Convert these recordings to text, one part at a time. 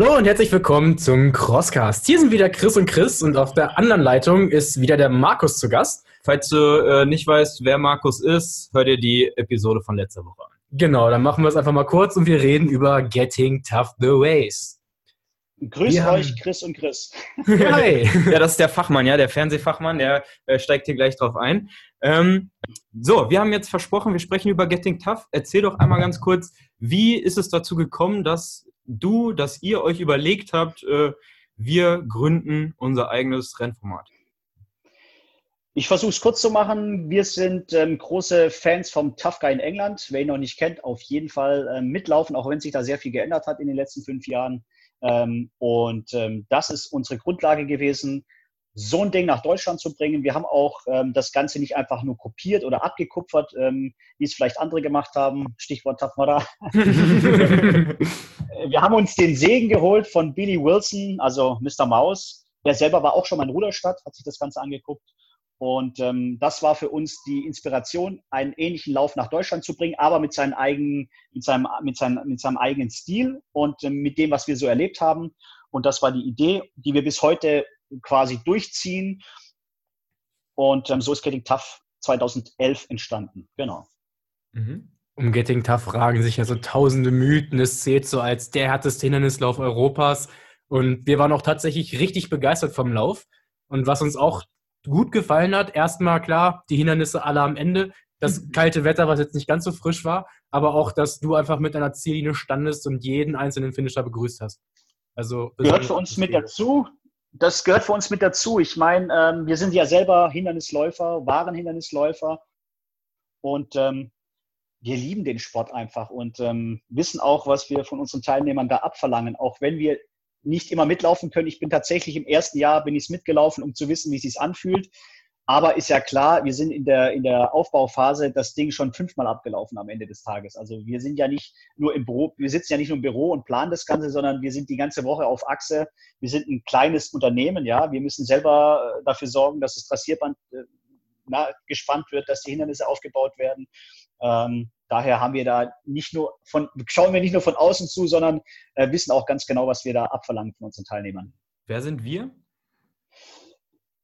Hallo und herzlich willkommen zum Crosscast. Hier sind wieder Chris und Chris und auf der anderen Leitung ist wieder der Markus zu Gast. Falls du äh, nicht weißt, wer Markus ist, hör dir die Episode von letzter Woche an. Genau, dann machen wir es einfach mal kurz und wir reden über Getting Tough the Ways. Grüß wir euch, Chris und Chris. Hi. ja, das ist der Fachmann, ja, der Fernsehfachmann, der äh, steigt hier gleich drauf ein. Ähm, so, wir haben jetzt versprochen, wir sprechen über Getting Tough. Erzähl doch einmal ganz kurz, wie ist es dazu gekommen, dass du, dass ihr euch überlegt habt, äh, wir gründen unser eigenes Rennformat? Ich versuche es kurz zu machen. Wir sind ähm, große Fans vom Tough Guy in England. Wer ihn noch nicht kennt, auf jeden Fall ähm, mitlaufen, auch wenn sich da sehr viel geändert hat in den letzten fünf Jahren. Ähm, und ähm, das ist unsere Grundlage gewesen, so ein Ding nach Deutschland zu bringen. Wir haben auch ähm, das Ganze nicht einfach nur kopiert oder abgekupfert, ähm, wie es vielleicht andere gemacht haben. Stichwort Tafmara. wir haben uns den Segen geholt von Billy Wilson, also Mr. Maus. Der selber war auch schon mal in Ruderstadt, hat sich das Ganze angeguckt. Und ähm, das war für uns die Inspiration, einen ähnlichen Lauf nach Deutschland zu bringen, aber mit, seinen eigenen, mit, seinem, mit, seinem, mit seinem eigenen Stil und ähm, mit dem, was wir so erlebt haben. Und das war die Idee, die wir bis heute quasi durchziehen. Und ähm, so ist Getting Tough 2011 entstanden. Genau. Mhm. Um Getting Tough fragen sich ja so tausende Mythen. Es zählt so als der härteste Hindernislauf Europas. Und wir waren auch tatsächlich richtig begeistert vom Lauf. Und was uns auch gut gefallen hat, erstmal klar, die Hindernisse alle am Ende. Das mhm. kalte Wetter, was jetzt nicht ganz so frisch war, aber auch, dass du einfach mit deiner Ziellinie standest und jeden einzelnen Finisher begrüßt hast. Also gehört für uns mit dazu das gehört für uns mit dazu. Ich meine, ähm, wir sind ja selber Hindernisläufer, waren Hindernisläufer und ähm, wir lieben den Sport einfach und ähm, wissen auch, was wir von unseren Teilnehmern da abverlangen, auch wenn wir nicht immer mitlaufen können. Ich bin tatsächlich im ersten Jahr bin ich mitgelaufen, um zu wissen, wie es sich anfühlt. Aber ist ja klar, wir sind in der, in der Aufbauphase das Ding schon fünfmal abgelaufen am Ende des Tages. Also wir sind ja nicht nur im Büro, wir sitzen ja nicht nur im Büro und planen das Ganze, sondern wir sind die ganze Woche auf Achse. Wir sind ein kleines Unternehmen, ja. Wir müssen selber äh, dafür sorgen, dass das Trassierband äh, na, gespannt wird, dass die Hindernisse aufgebaut werden. Ähm, daher haben wir da nicht nur von, schauen wir nicht nur von außen zu, sondern äh, wissen auch ganz genau, was wir da abverlangen von unseren Teilnehmern. Wer sind wir?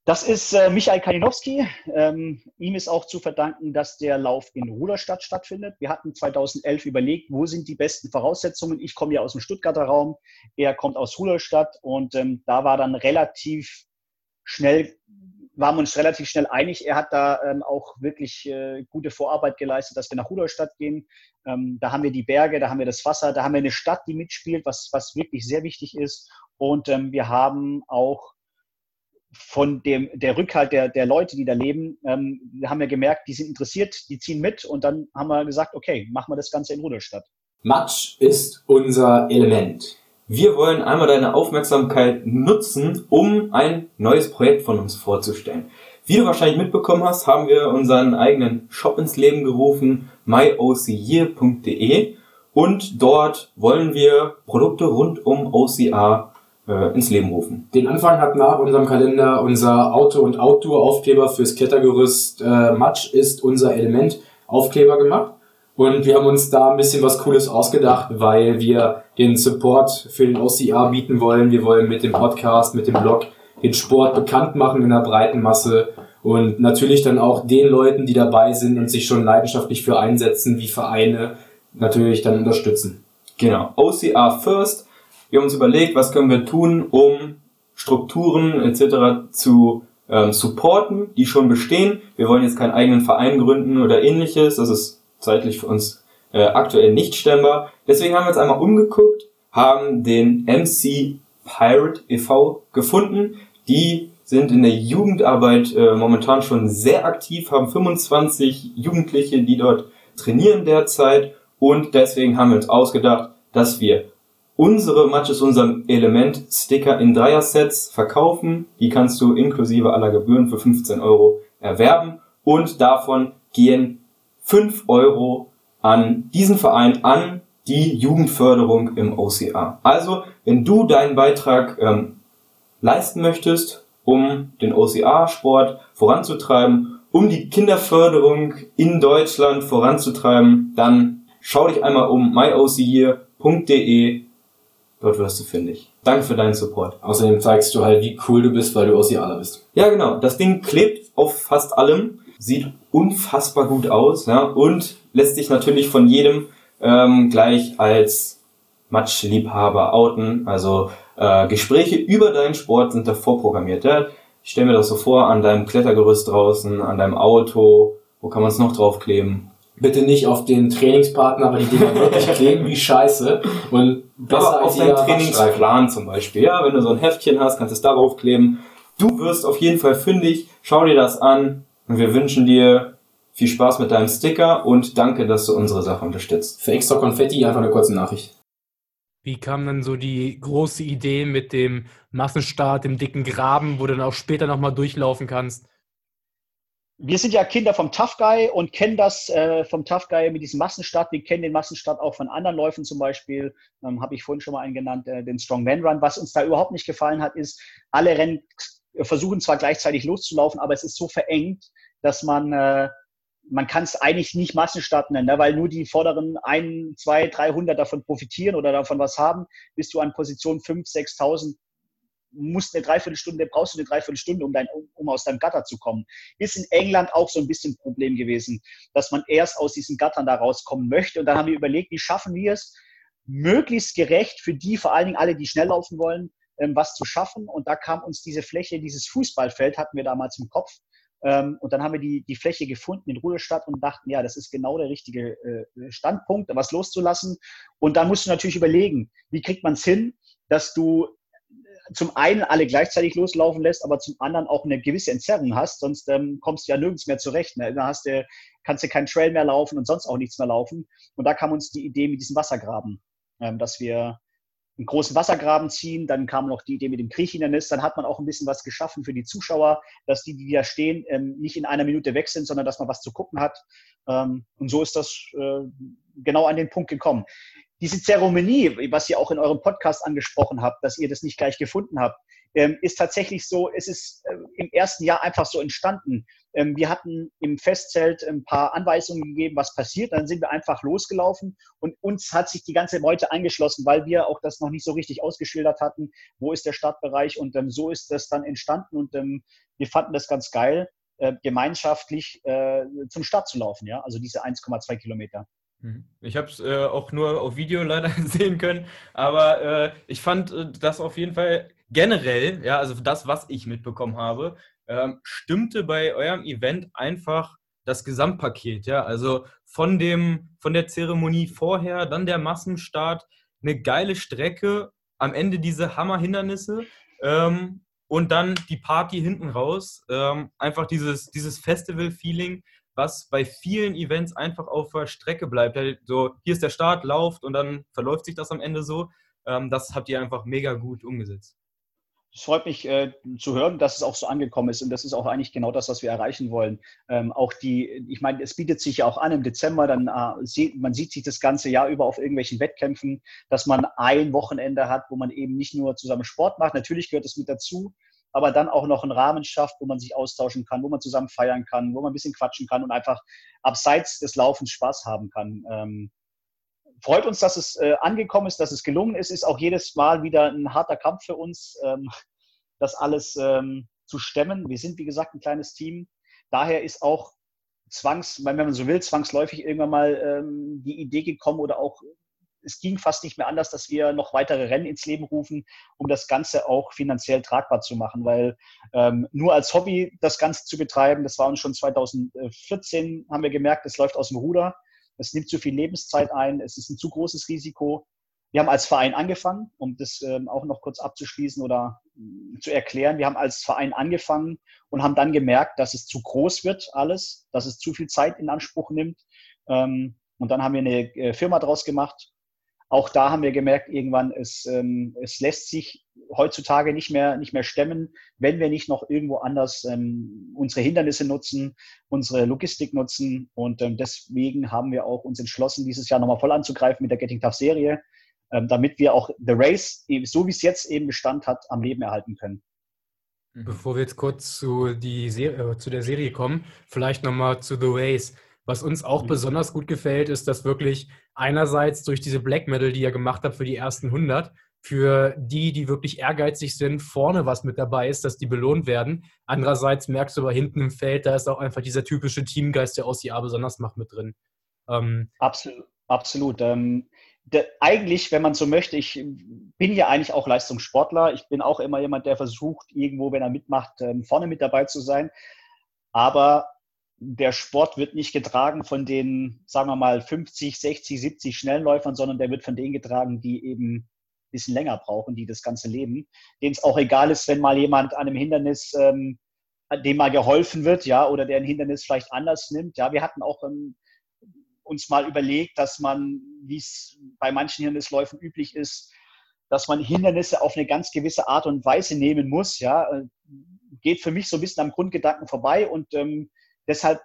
Das ist äh, Michael Kalinowski. Ähm, ihm ist auch zu verdanken, dass der Lauf in Ruderstadt stattfindet. Wir hatten 2011 überlegt, wo sind die besten Voraussetzungen. Ich komme ja aus dem Stuttgarter Raum, er kommt aus Ruderstadt und ähm, da war dann relativ schnell, waren wir uns relativ schnell einig. Er hat da ähm, auch wirklich äh, gute Vorarbeit geleistet, dass wir nach Ruderstadt gehen. Ähm, da haben wir die Berge, da haben wir das Wasser, da haben wir eine Stadt, die mitspielt, was, was wirklich sehr wichtig ist. Und ähm, wir haben auch von dem, der Rückhalt der, der Leute, die da leben, ähm, wir haben ja gemerkt, die sind interessiert, die ziehen mit und dann haben wir gesagt, okay, machen wir das Ganze in Ruderstadt. Matsch ist unser Element. Wir wollen einmal deine Aufmerksamkeit nutzen, um ein neues Projekt von uns vorzustellen. Wie du wahrscheinlich mitbekommen hast, haben wir unseren eigenen Shop ins Leben gerufen, myocyear.de und dort wollen wir Produkte rund um OCR äh, ins Leben rufen. Den Anfang hat nach unserem Kalender unser Auto- und Outdoor-Aufkleber fürs Klettergerüst äh, Matsch ist unser Element Aufkleber gemacht. Und wir haben uns da ein bisschen was Cooles ausgedacht, weil wir den Support für den OCR bieten wollen. Wir wollen mit dem Podcast, mit dem Blog den Sport bekannt machen in der breiten Masse und natürlich dann auch den Leuten, die dabei sind und sich schon leidenschaftlich für einsetzen, wie Vereine, natürlich dann unterstützen. Genau. OCR First wir haben uns überlegt, was können wir tun, um Strukturen etc. zu ähm, supporten, die schon bestehen. Wir wollen jetzt keinen eigenen Verein gründen oder ähnliches. Das ist zeitlich für uns äh, aktuell nicht stemmbar. Deswegen haben wir uns einmal umgeguckt, haben den MC Pirate e.V. gefunden. Die sind in der Jugendarbeit äh, momentan schon sehr aktiv, haben 25 Jugendliche, die dort trainieren derzeit. Und deswegen haben wir uns ausgedacht, dass wir unsere Matches, unserem Element Sticker in Dreier-Sets verkaufen. Die kannst du inklusive aller Gebühren für 15 Euro erwerben und davon gehen 5 Euro an diesen Verein, an die Jugendförderung im OCA. Also, wenn du deinen Beitrag ähm, leisten möchtest, um den OCA-Sport voranzutreiben, um die Kinderförderung in Deutschland voranzutreiben, dann schau dich einmal um myoceyear.de Dort wirst du fündig. Danke für deinen Support. Außerdem zeigst du halt, wie cool du bist, weil du Aussialer bist. Ja, genau. Das Ding klebt auf fast allem, sieht unfassbar gut aus ja, und lässt sich natürlich von jedem ähm, gleich als Matschliebhaber outen. Also äh, Gespräche über deinen Sport sind da vorprogrammiert. Ja? Ich stelle mir das so vor, an deinem Klettergerüst draußen, an deinem Auto, wo kann man es noch draufkleben? Bitte nicht auf den Trainingspartner, weil die Dinger wirklich kleben wie Scheiße. Und besser Aber auf jeder Trainingsplan zum Beispiel. Ja, wenn du so ein Heftchen hast, kannst du es darauf kleben. Du wirst auf jeden Fall fündig. Schau dir das an. Und wir wünschen dir viel Spaß mit deinem Sticker und danke, dass du unsere Sache unterstützt. Für extra Konfetti einfach eine kurze Nachricht. Wie kam dann so die große Idee mit dem Massenstart, dem dicken Graben, wo du dann auch später nochmal durchlaufen kannst? Wir sind ja Kinder vom Tough Guy und kennen das äh, vom Tough Guy mit diesem Massenstart. Wir kennen den Massenstart auch von anderen Läufen zum Beispiel. Ähm, Habe ich vorhin schon mal einen genannt, äh, den Strongman Run. Was uns da überhaupt nicht gefallen hat, ist, alle Rennen versuchen zwar gleichzeitig loszulaufen, aber es ist so verengt, dass man, äh, man kann es eigentlich nicht Massenstart nennen, ne? weil nur die vorderen ein, zwei, 300 davon profitieren oder davon was haben, bist du an Position 5, 6.000 musst eine Dreiviertelstunde, brauchst du eine Dreiviertelstunde, um, dein, um aus deinem Gatter zu kommen. Ist in England auch so ein bisschen ein Problem gewesen, dass man erst aus diesen Gattern da rauskommen möchte. Und dann haben wir überlegt, wie schaffen wir es, möglichst gerecht für die, vor allen Dingen alle, die schnell laufen wollen, ähm, was zu schaffen. Und da kam uns diese Fläche, dieses Fußballfeld hatten wir damals im Kopf. Ähm, und dann haben wir die, die Fläche gefunden in Ruhestadt und dachten, ja, das ist genau der richtige äh, Standpunkt, was loszulassen. Und dann musst du natürlich überlegen, wie kriegt man es hin, dass du zum einen alle gleichzeitig loslaufen lässt, aber zum anderen auch eine gewisse Entzerrung hast, sonst ähm, kommst du ja nirgends mehr zurecht. Ne? Da hast du, kannst du keinen Trail mehr laufen und sonst auch nichts mehr laufen. Und da kam uns die Idee mit diesem Wassergraben, ähm, dass wir einen großen Wassergraben ziehen. Dann kam noch die Idee mit dem Kriechhindernis. Dann hat man auch ein bisschen was geschaffen für die Zuschauer, dass die, die da stehen, ähm, nicht in einer Minute weg sind, sondern dass man was zu gucken hat. Ähm, und so ist das äh, genau an den Punkt gekommen diese Zeremonie, was ihr auch in eurem Podcast angesprochen habt, dass ihr das nicht gleich gefunden habt, ähm, ist tatsächlich so, es ist äh, im ersten Jahr einfach so entstanden. Ähm, wir hatten im Festzelt ein paar Anweisungen gegeben, was passiert. Dann sind wir einfach losgelaufen und uns hat sich die ganze Meute angeschlossen, weil wir auch das noch nicht so richtig ausgeschildert hatten. Wo ist der Startbereich? Und ähm, so ist das dann entstanden und wir fanden das ganz geil, äh, gemeinschaftlich äh, zum Start zu laufen. Ja, also diese 1,2 Kilometer. Mhm. Ich habe es äh, auch nur auf Video leider sehen können, aber äh, ich fand äh, das auf jeden Fall generell, ja, also das, was ich mitbekommen habe, ähm, stimmte bei eurem Event einfach das Gesamtpaket, ja, also von dem, von der Zeremonie vorher, dann der Massenstart, eine geile Strecke, am Ende diese Hammerhindernisse ähm, und dann die Party hinten raus, ähm, einfach dieses, dieses Festival-Feeling, was bei vielen Events einfach auf der Strecke bleibt. So, hier ist der Start, lauft und dann verläuft sich das am Ende so. Ähm, das habt ihr einfach mega gut umgesetzt. Es freut mich äh, zu hören, dass es auch so angekommen ist und das ist auch eigentlich genau das, was wir erreichen wollen. Ähm, auch die, ich meine, es bietet sich ja auch an im Dezember, dann äh, sieht man sieht sich das ganze Jahr über auf irgendwelchen Wettkämpfen, dass man ein Wochenende hat, wo man eben nicht nur zusammen Sport macht. Natürlich gehört es mit dazu, aber dann auch noch einen Rahmen schafft, wo man sich austauschen kann, wo man zusammen feiern kann, wo man ein bisschen quatschen kann und einfach abseits des Laufens Spaß haben kann. Ähm, freut uns, dass es äh, angekommen ist, dass es gelungen ist. Ist auch jedes Mal wieder ein harter Kampf für uns, ähm, das alles ähm, zu stemmen. Wir sind, wie gesagt, ein kleines Team. Daher ist auch zwangs, wenn man so will, zwangsläufig irgendwann mal ähm, die Idee gekommen oder auch es ging fast nicht mehr anders, dass wir noch weitere Rennen ins Leben rufen, um das Ganze auch finanziell tragbar zu machen, weil ähm, nur als Hobby das Ganze zu betreiben, das war uns schon 2014, haben wir gemerkt, es läuft aus dem Ruder, es nimmt zu viel Lebenszeit ein, es ist ein zu großes Risiko. Wir haben als Verein angefangen, um das ähm, auch noch kurz abzuschließen oder äh, zu erklären. Wir haben als Verein angefangen und haben dann gemerkt, dass es zu groß wird, alles, dass es zu viel Zeit in Anspruch nimmt. Ähm, und dann haben wir eine äh, Firma draus gemacht, auch da haben wir gemerkt, irgendwann, es, ähm, es lässt sich heutzutage nicht mehr, nicht mehr stemmen, wenn wir nicht noch irgendwo anders ähm, unsere Hindernisse nutzen, unsere Logistik nutzen. Und ähm, deswegen haben wir auch uns entschlossen, dieses Jahr nochmal voll anzugreifen mit der Getting Tough Serie, ähm, damit wir auch The Race, so wie es jetzt eben Bestand hat, am Leben erhalten können. Bevor wir jetzt kurz zu, die Serie, äh, zu der Serie kommen, vielleicht nochmal zu The Race. Was uns auch mhm. besonders gut gefällt, ist, dass wirklich einerseits durch diese Black Metal, die ihr gemacht habt für die ersten 100, für die, die wirklich ehrgeizig sind, vorne was mit dabei ist, dass die belohnt werden. Andererseits merkst du aber hinten im Feld, da ist auch einfach dieser typische Teamgeist, der aus die A besonders macht, mit drin. Ähm, absolut. absolut. Ähm, de, eigentlich, wenn man so möchte, ich bin ja eigentlich auch Leistungssportler. Ich bin auch immer jemand, der versucht, irgendwo, wenn er mitmacht, ähm, vorne mit dabei zu sein. Aber der Sport wird nicht getragen von den, sagen wir mal, 50, 60, 70 Schnellläufern, sondern der wird von denen getragen, die eben bisschen länger brauchen, die das Ganze leben, denen es auch egal ist, wenn mal jemand an einem Hindernis, ähm, dem mal geholfen wird, ja, oder der ein Hindernis vielleicht anders nimmt. Ja, wir hatten auch ähm, uns mal überlegt, dass man, wie es bei manchen Hindernisläufen üblich ist, dass man Hindernisse auf eine ganz gewisse Art und Weise nehmen muss, ja, äh, geht für mich so ein bisschen am Grundgedanken vorbei und ähm, deshalb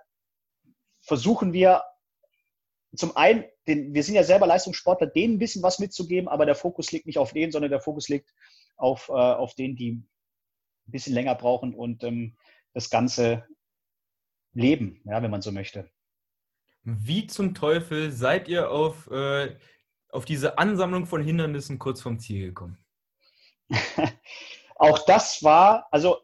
versuchen wir zum einen, den, wir sind ja selber Leistungssportler, denen ein bisschen was mitzugeben, aber der Fokus liegt nicht auf denen, sondern der Fokus liegt auf, äh, auf denen, die ein bisschen länger brauchen und ähm, das Ganze leben, ja, wenn man so möchte. Wie zum Teufel seid ihr auf, äh, auf diese Ansammlung von Hindernissen kurz vom Ziel gekommen? Auch das war, also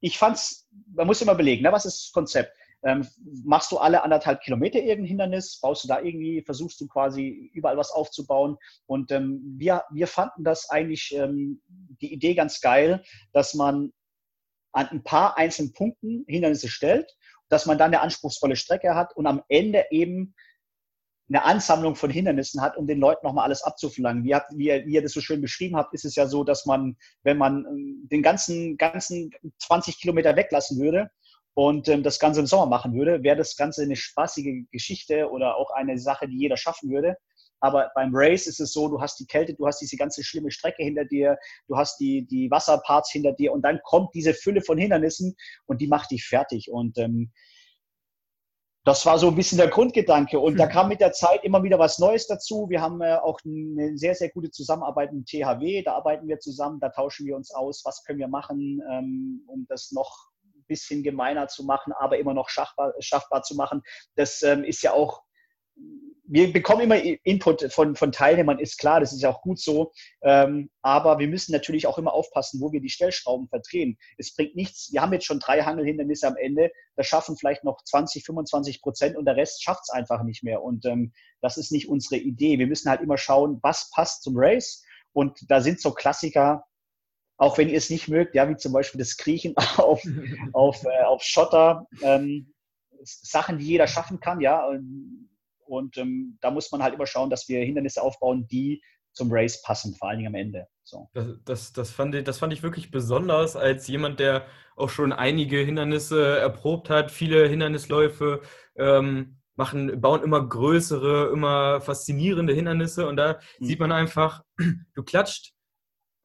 ich fand es, man muss immer belegen, ne, was ist das Konzept? Ähm, machst du alle anderthalb Kilometer irgendein Hindernis? Baust du da irgendwie, versuchst du quasi überall was aufzubauen? Und ähm, wir, wir fanden das eigentlich ähm, die Idee ganz geil, dass man an ein paar einzelnen Punkten Hindernisse stellt, dass man dann eine anspruchsvolle Strecke hat und am Ende eben eine Ansammlung von Hindernissen hat, um den Leuten nochmal alles abzuverlangen. Wie, hat, wie, ihr, wie ihr das so schön beschrieben habt, ist es ja so, dass man, wenn man ähm, den ganzen, ganzen 20 Kilometer weglassen würde, und ähm, das Ganze im Sommer machen würde, wäre das Ganze eine spaßige Geschichte oder auch eine Sache, die jeder schaffen würde. Aber beim Race ist es so, du hast die Kälte, du hast diese ganze schlimme Strecke hinter dir, du hast die, die Wasserparts hinter dir und dann kommt diese Fülle von Hindernissen und die macht dich fertig. Und ähm, das war so ein bisschen der Grundgedanke. Und da kam mit der Zeit immer wieder was Neues dazu. Wir haben äh, auch eine sehr, sehr gute Zusammenarbeit mit THW. Da arbeiten wir zusammen, da tauschen wir uns aus, was können wir machen, ähm, um das noch bisschen gemeiner zu machen, aber immer noch schaffbar, schaffbar zu machen. Das ähm, ist ja auch wir bekommen immer Input von, von Teilnehmern, ist klar, das ist ja auch gut so. Ähm, aber wir müssen natürlich auch immer aufpassen, wo wir die Stellschrauben verdrehen. Es bringt nichts, wir haben jetzt schon drei Hangelhindernisse am Ende, das schaffen vielleicht noch 20, 25 Prozent und der Rest schafft es einfach nicht mehr. Und ähm, das ist nicht unsere Idee. Wir müssen halt immer schauen, was passt zum Race. Und da sind so Klassiker auch wenn ihr es nicht mögt, ja, wie zum Beispiel das Kriechen auf, auf, äh, auf Schotter, ähm, Sachen, die jeder schaffen kann, ja. Und, und ähm, da muss man halt immer schauen, dass wir Hindernisse aufbauen, die zum Race passen, vor allen Dingen am Ende. So. Das, das, das, fand ich, das fand ich wirklich besonders als jemand, der auch schon einige Hindernisse erprobt hat, viele Hindernisläufe ähm, machen, bauen immer größere, immer faszinierende Hindernisse und da mhm. sieht man einfach, du klatscht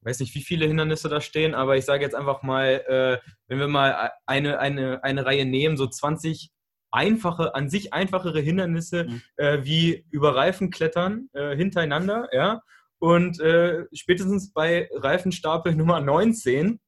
weiß nicht, wie viele Hindernisse da stehen, aber ich sage jetzt einfach mal, äh, wenn wir mal eine, eine, eine Reihe nehmen, so 20 einfache, an sich einfachere Hindernisse mhm. äh, wie über Reifen klettern äh, hintereinander, ja. Und äh, spätestens bei Reifenstapel Nummer 19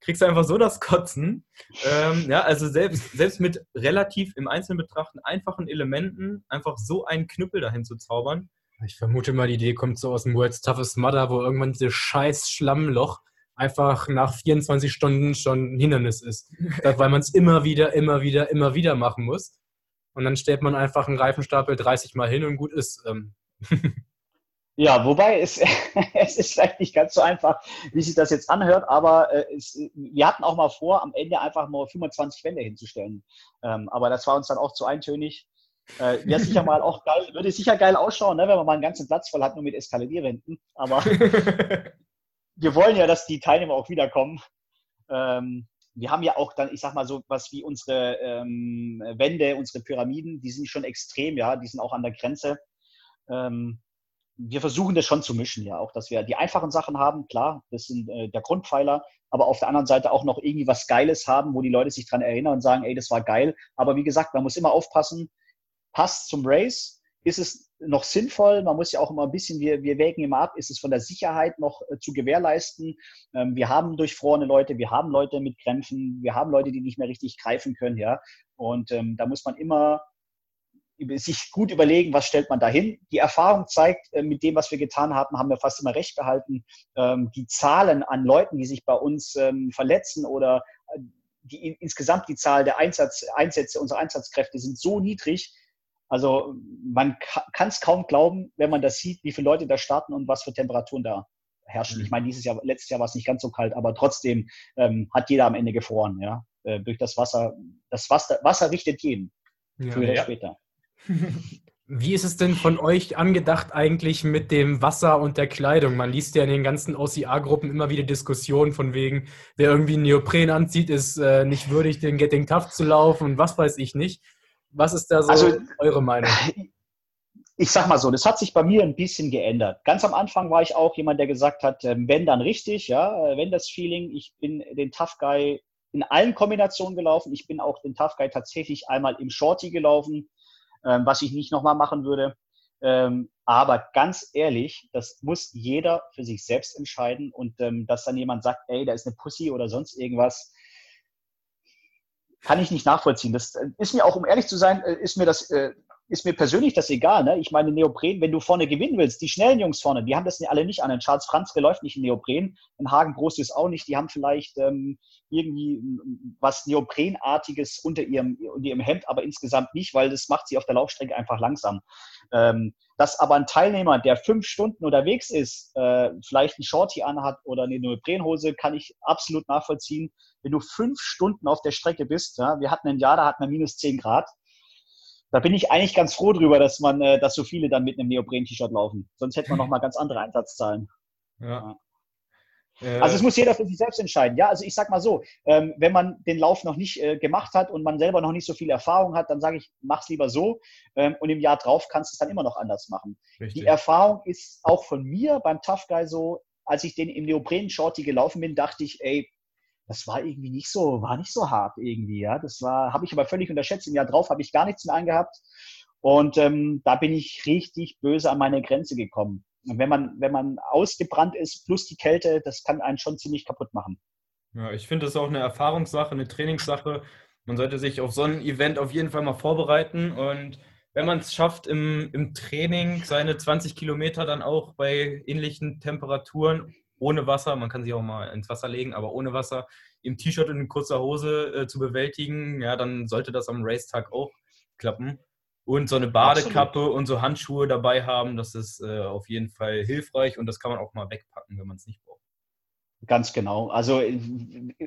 kriegst du einfach so das Kotzen. Ähm, ja, also selbst, selbst mit relativ im Einzelnen betrachten einfachen Elementen einfach so einen Knüppel dahin zu zaubern, ich vermute mal, die Idee kommt so aus dem World's Toughest Mudder, wo irgendwann dieses scheiß Schlammloch einfach nach 24 Stunden schon ein Hindernis ist. weil man es immer wieder, immer wieder, immer wieder machen muss. Und dann stellt man einfach einen Reifenstapel 30 Mal hin und gut ist. Ähm. Ja, wobei es, es ist vielleicht nicht ganz so einfach, wie sich das jetzt anhört, aber äh, es, wir hatten auch mal vor, am Ende einfach nur 25 Wände hinzustellen. Ähm, aber das war uns dann auch zu eintönig. Äh, Wäre sicher mal auch geil, würde sicher geil ausschauen, ne, wenn man mal einen ganzen Platz voll hat, nur mit Eskalierwänden. Aber wir wollen ja, dass die Teilnehmer auch wiederkommen. Ähm, wir haben ja auch dann, ich sag mal so was wie unsere ähm, Wände, unsere Pyramiden, die sind schon extrem, ja, die sind auch an der Grenze. Ähm, wir versuchen das schon zu mischen, ja, auch, dass wir die einfachen Sachen haben, klar, das sind äh, der Grundpfeiler, aber auf der anderen Seite auch noch irgendwie was Geiles haben, wo die Leute sich dran erinnern und sagen, ey, das war geil. Aber wie gesagt, man muss immer aufpassen, passt zum Race? Ist es noch sinnvoll? Man muss ja auch immer ein bisschen, wir, wir wägen immer ab, ist es von der Sicherheit noch äh, zu gewährleisten? Ähm, wir haben durchfrorene Leute, wir haben Leute mit Krämpfen, wir haben Leute, die nicht mehr richtig greifen können, ja. Und ähm, da muss man immer sich gut überlegen, was stellt man da hin. Die Erfahrung zeigt, äh, mit dem, was wir getan haben, haben wir fast immer recht behalten. Ähm, die Zahlen an Leuten, die sich bei uns ähm, verletzen oder äh, die, insgesamt die Zahl der Einsatz, Einsätze unserer Einsatzkräfte sind so niedrig. Also man kann es kaum glauben, wenn man das sieht, wie viele Leute da starten und was für Temperaturen da herrschen. Mhm. Ich meine, dieses Jahr, letztes Jahr war es nicht ganz so kalt, aber trotzdem ähm, hat jeder am Ende gefroren, ja, äh, durch das Wasser. Das Wasser, Wasser richtet jeden, ja, früher oder ja. später. Wie ist es denn von euch angedacht eigentlich mit dem Wasser und der Kleidung? Man liest ja in den ganzen OCA-Gruppen immer wieder Diskussionen von wegen, wer irgendwie einen Neopren anzieht, ist äh, nicht würdig, den Getting Tough zu laufen und was weiß ich nicht. Was ist da so also, eure Meinung? Ich sag mal so, das hat sich bei mir ein bisschen geändert. Ganz am Anfang war ich auch jemand, der gesagt hat, ähm, wenn dann richtig, ja, äh, wenn das Feeling, ich bin den Tough Guy in allen Kombinationen gelaufen. Ich bin auch den Tough Guy tatsächlich einmal im Shorty gelaufen ähm, was ich nicht nochmal machen würde. Ähm, aber ganz ehrlich, das muss jeder für sich selbst entscheiden und ähm, dass dann jemand sagt, ey, da ist eine Pussy oder sonst irgendwas, kann ich nicht nachvollziehen. Das äh, ist mir auch, um ehrlich zu sein, äh, ist mir das äh, ist mir persönlich das egal. Ne? Ich meine, Neopren, wenn du vorne gewinnen willst, die schnellen Jungs vorne, die haben das alle nicht an. Charles Franzke läuft nicht in Neopren, ein Hagen Groß ist auch nicht. Die haben vielleicht ähm, irgendwie was Neoprenartiges unter ihrem, unter ihrem Hemd, aber insgesamt nicht, weil das macht sie auf der Laufstrecke einfach langsam. Ähm, dass aber ein Teilnehmer, der fünf Stunden unterwegs ist, äh, vielleicht ein Shorty anhat oder eine Neoprenhose, kann ich absolut nachvollziehen. Wenn du fünf Stunden auf der Strecke bist, ja, wir hatten ein Jahr, da hatten wir minus zehn Grad, da bin ich eigentlich ganz froh drüber, dass man, äh, dass so viele dann mit einem Neopren-T-Shirt laufen. Sonst hätten wir noch mal ganz andere Einsatzzahlen. Ja. ja. Also es muss jeder für sich selbst entscheiden. Ja, also ich sag mal so, ähm, wenn man den Lauf noch nicht äh, gemacht hat und man selber noch nicht so viel Erfahrung hat, dann sage ich, mach's lieber so ähm, und im Jahr drauf kannst du es dann immer noch anders machen. Richtig. Die Erfahrung ist auch von mir beim Tough Guy so, als ich den im Neopren-Shorty gelaufen bin, dachte ich, ey, das war irgendwie nicht so, war nicht so hart irgendwie, ja. Das war, habe ich aber völlig unterschätzt. Im Jahr drauf habe ich gar nichts mehr eingehabt. Und ähm, da bin ich richtig böse an meine Grenze gekommen. Wenn man, wenn man ausgebrannt ist, plus die Kälte, das kann einen schon ziemlich kaputt machen. Ja, ich finde das auch eine Erfahrungssache, eine Trainingssache. Man sollte sich auf so ein Event auf jeden Fall mal vorbereiten. Und wenn man es schafft, im, im Training seine 20 Kilometer dann auch bei ähnlichen Temperaturen ohne Wasser, man kann sich auch mal ins Wasser legen, aber ohne Wasser im T-Shirt und in kurzer Hose äh, zu bewältigen, ja, dann sollte das am Racetag auch klappen. Und so eine Badekappe Absolut. und so Handschuhe dabei haben, das ist äh, auf jeden Fall hilfreich und das kann man auch mal wegpacken, wenn man es nicht braucht. Ganz genau. Also,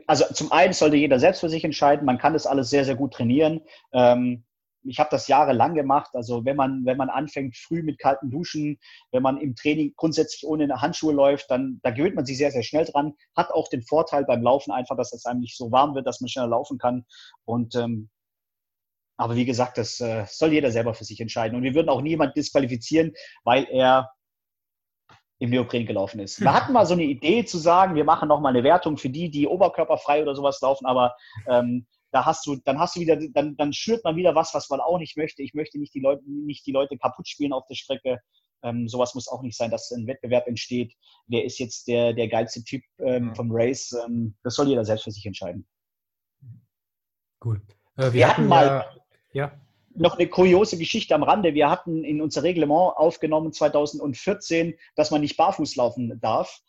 also zum einen sollte jeder selbst für sich entscheiden. Man kann das alles sehr, sehr gut trainieren. Ähm, ich habe das jahrelang gemacht. Also wenn man, wenn man anfängt früh mit kalten Duschen, wenn man im Training grundsätzlich ohne Handschuhe läuft, dann da gewöhnt man sich sehr, sehr schnell dran. Hat auch den Vorteil beim Laufen einfach, dass es einem nicht so warm wird, dass man schneller laufen kann. Und ähm, aber wie gesagt, das äh, soll jeder selber für sich entscheiden. Und wir würden auch niemand disqualifizieren, weil er im Neopren gelaufen ist. Wir hatten mal so eine Idee zu sagen, wir machen nochmal eine Wertung für die, die oberkörperfrei oder sowas laufen, aber ähm, da hast du, dann hast du wieder, dann, dann schürt man wieder was, was man auch nicht möchte. Ich möchte nicht die Leute, nicht die Leute kaputt spielen auf der Strecke. Ähm, sowas muss auch nicht sein, dass ein Wettbewerb entsteht. Wer ist jetzt der, der geilste Typ ähm, vom Race? Ähm, das soll jeder selbst für sich entscheiden. Gut. Äh, wir, wir, hatten, hatten mal ja, noch eine kuriose Geschichte am Rande. Wir hatten in unser Reglement aufgenommen 2014, dass man nicht barfuß laufen darf.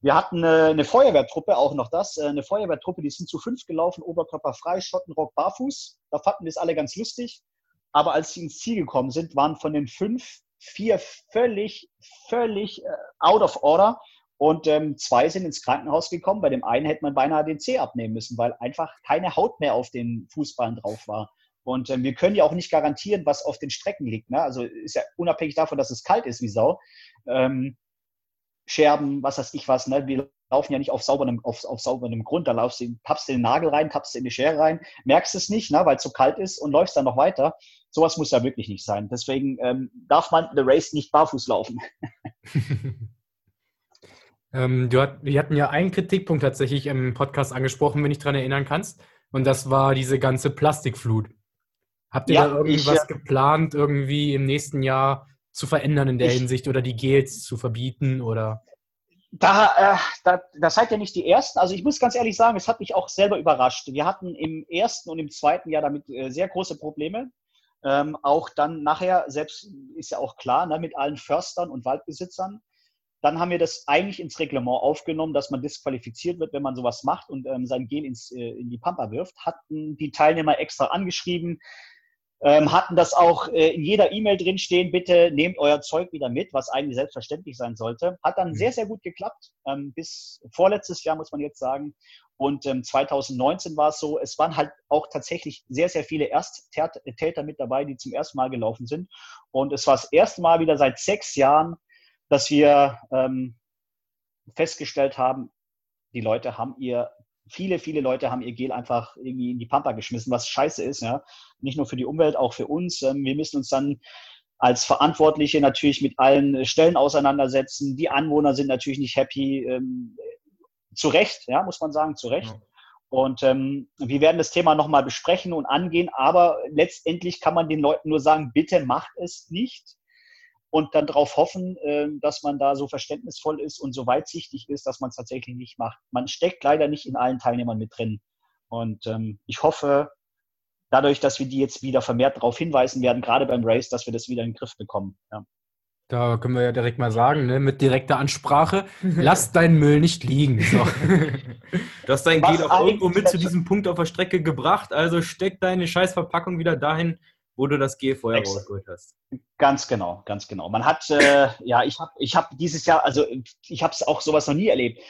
Wir hatten äh, eine Feuerwehrtruppe, auch noch das, äh, eine Feuerwehrtruppe, die sind zu fünf gelaufen, oberkörperfrei, Schottenrock, barfuß. Da fanden wir es alle ganz lustig. Aber als sie ins Ziel gekommen sind, waren von den fünf vier völlig, völlig äh, out of order. Und ähm, zwei sind ins Krankenhaus gekommen. Bei dem einen hätte man beinahe den Zeh abnehmen müssen, weil einfach keine Haut mehr auf den Fußballen drauf war. Und ähm, wir können ja auch nicht garantieren, was auf den Strecken liegt. Ne? Also ist ja unabhängig davon, dass es kalt ist wie Sau. Ähm, Scherben, was weiß ich was. Ne? Wir laufen ja nicht auf sauberem, auf, auf sauberem Grund. Da laufst du, tappst du den Nagel rein, tappst du in die Schere rein, merkst es nicht, ne? weil es zu kalt ist und läufst dann noch weiter. Sowas muss ja wirklich nicht sein. Deswegen ähm, darf man The Race nicht barfuß laufen. ähm, du hat, wir hatten ja einen Kritikpunkt tatsächlich im Podcast angesprochen, wenn du dich daran erinnern kannst. Und das war diese ganze Plastikflut. Habt ihr ja, da irgendwas ich, geplant, irgendwie im nächsten Jahr zu verändern in der ich, Hinsicht oder die Gels zu verbieten oder? Da, äh, da, das seid ja nicht die Ersten. Also ich muss ganz ehrlich sagen, es hat mich auch selber überrascht. Wir hatten im ersten und im zweiten Jahr damit äh, sehr große Probleme. ähm, auch dann nachher, selbst ist ja auch klar, ne, mit allen Förstern und Waldbesitzern, dann haben wir das eigentlich ins Reglement aufgenommen, dass man disqualifiziert wird, wenn man sowas macht und ähm, sein Gel ins, äh, in die Pampa wirft. Hatten die Teilnehmer extra angeschrieben, ähm, hatten das auch äh, in jeder E-Mail drinstehen, bitte nehmt euer Zeug wieder mit, was eigentlich selbstverständlich sein sollte. Hat dann sehr, sehr gut geklappt. Ähm, bis vorletztes Jahr, muss man jetzt sagen. Und ähm, 2019 war es so, es waren halt auch tatsächlich sehr, sehr viele Ersttäter mit dabei, die zum ersten Mal gelaufen sind. Und es war das erste Mal wieder seit sechs Jahren, dass wir ähm, festgestellt haben, die Leute haben ihr, viele, viele Leute haben ihr Gel einfach irgendwie in die Pampa geschmissen, was scheiße ist, ja. Nicht nur für die Umwelt, auch für uns. Ähm, wir müssen uns dann als Verantwortliche natürlich mit allen Stellen auseinandersetzen. Die Anwohner sind natürlich nicht happy. Ähm, zu Recht, ja, muss man sagen, zu Recht. Ja. Und ähm, wir werden das Thema nochmal besprechen und angehen, aber letztendlich kann man den Leuten nur sagen, bitte macht es nicht und dann darauf hoffen, äh, dass man da so verständnisvoll ist und so weitsichtig ist, dass man es tatsächlich nicht macht. Man steckt leider nicht in allen Teilnehmern mit drin. Und ähm, ich hoffe, dadurch, dass wir die jetzt wieder vermehrt darauf hinweisen werden, gerade beim Race, dass wir das wieder in den Griff bekommen. Ja. Da können wir ja direkt mal sagen, ne, mit direkter Ansprache, lass deinen Müll nicht liegen. So. Du hast dein Gel auch irgendwo mit zu diesem Punkt auf der Strecke gebracht, also steck deine Scheißverpackung wieder dahin, wo du das Extra. rausgeholt hast. Ganz genau, ganz genau. Man hat, äh, ja, ich habe ich hab dieses Jahr, also ich habe es auch sowas noch nie erlebt.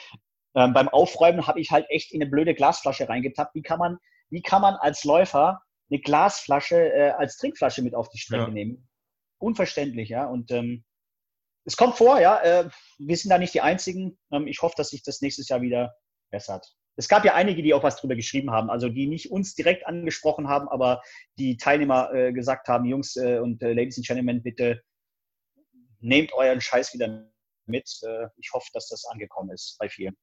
Ähm, beim Aufräumen habe ich halt echt in eine blöde Glasflasche reingetappt. Wie kann man, wie kann man als Läufer eine Glasflasche äh, als Trinkflasche mit auf die Strecke ja. nehmen? Unverständlich, ja. Und ähm, es kommt vor, ja. Äh, wir sind da nicht die Einzigen. Ähm, ich hoffe, dass sich das nächstes Jahr wieder bessert es gab ja einige, die auch was drüber geschrieben haben, also die nicht uns direkt angesprochen haben, aber die Teilnehmer äh, gesagt haben, Jungs äh, und äh, Ladies and Gentlemen, bitte nehmt euren Scheiß wieder mit. Äh, ich hoffe, dass das angekommen ist bei vielen.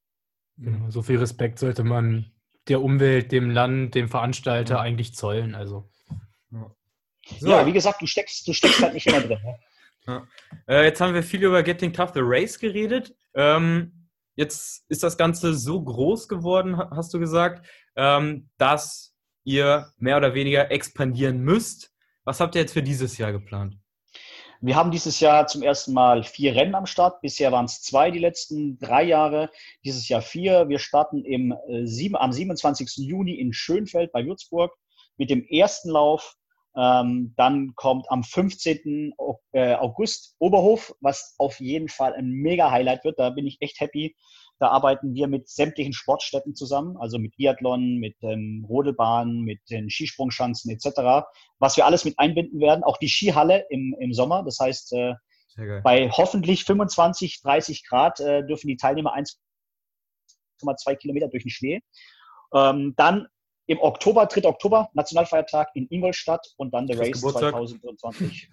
Genau, so viel Respekt sollte man der Umwelt, dem Land, dem Veranstalter ja. eigentlich zollen. Also. Ja. So. ja, wie gesagt, du steckst, du steckst halt nicht immer drin. Ne? Ja. Äh, jetzt haben wir viel über Getting Tough the Race geredet. Ähm, Jetzt ist das Ganze so groß geworden, hast du gesagt, ähm, dass ihr mehr oder weniger expandieren müsst. Was habt ihr jetzt für dieses Jahr geplant? Wir haben dieses Jahr zum ersten Mal vier Rennen am Start. Bisher waren es zwei die letzten drei Jahre. Dieses Jahr vier. Wir starten im, äh, am 27. Juni in Schönfeld bei Würzburg mit dem ersten Lauf. Ähm, dann kommt am 15. Äh, August Oberhof, was auf jeden Fall ein mega Highlight wird. Da bin ich echt happy. Da arbeiten wir mit sämtlichen Sportstätten zusammen, also mit Biathlon, mit ähm, Rodelbahnen, mit den Skisprungschanzen etc., was wir alles mit einbinden werden. Auch die Skihalle im, im Sommer. Das heißt, äh, bei hoffentlich 25, 30 Grad äh, dürfen die Teilnehmer 1,2 Kilometer durch den Schnee. Ähm, dann im Oktober, 3. Oktober, Nationalfeiertag in Ingolstadt und dann der Race Geburtstag. 2020.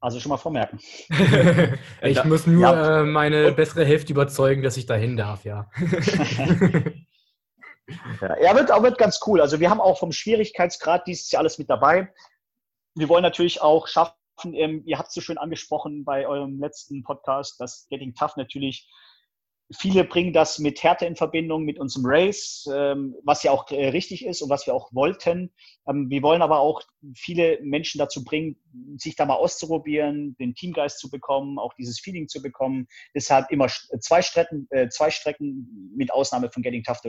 Also schon mal vormerken. ich muss nur ja. äh, meine bessere Hälfte überzeugen, dass ich dahin darf, ja. ja, er wird, auch wird ganz cool. Also wir haben auch vom Schwierigkeitsgrad dieses Jahr alles mit dabei. Wir wollen natürlich auch schaffen, ähm, ihr habt es so schön angesprochen bei eurem letzten Podcast, dass Getting Tough natürlich Viele bringen das mit Härte in Verbindung, mit unserem Race, ähm, was ja auch äh, richtig ist und was wir auch wollten. Ähm, wir wollen aber auch viele Menschen dazu bringen, sich da mal auszuprobieren, den Teamgeist zu bekommen, auch dieses Feeling zu bekommen. Deshalb immer zwei Strecken, äh, zwei Strecken mit Ausnahme von Getting Tough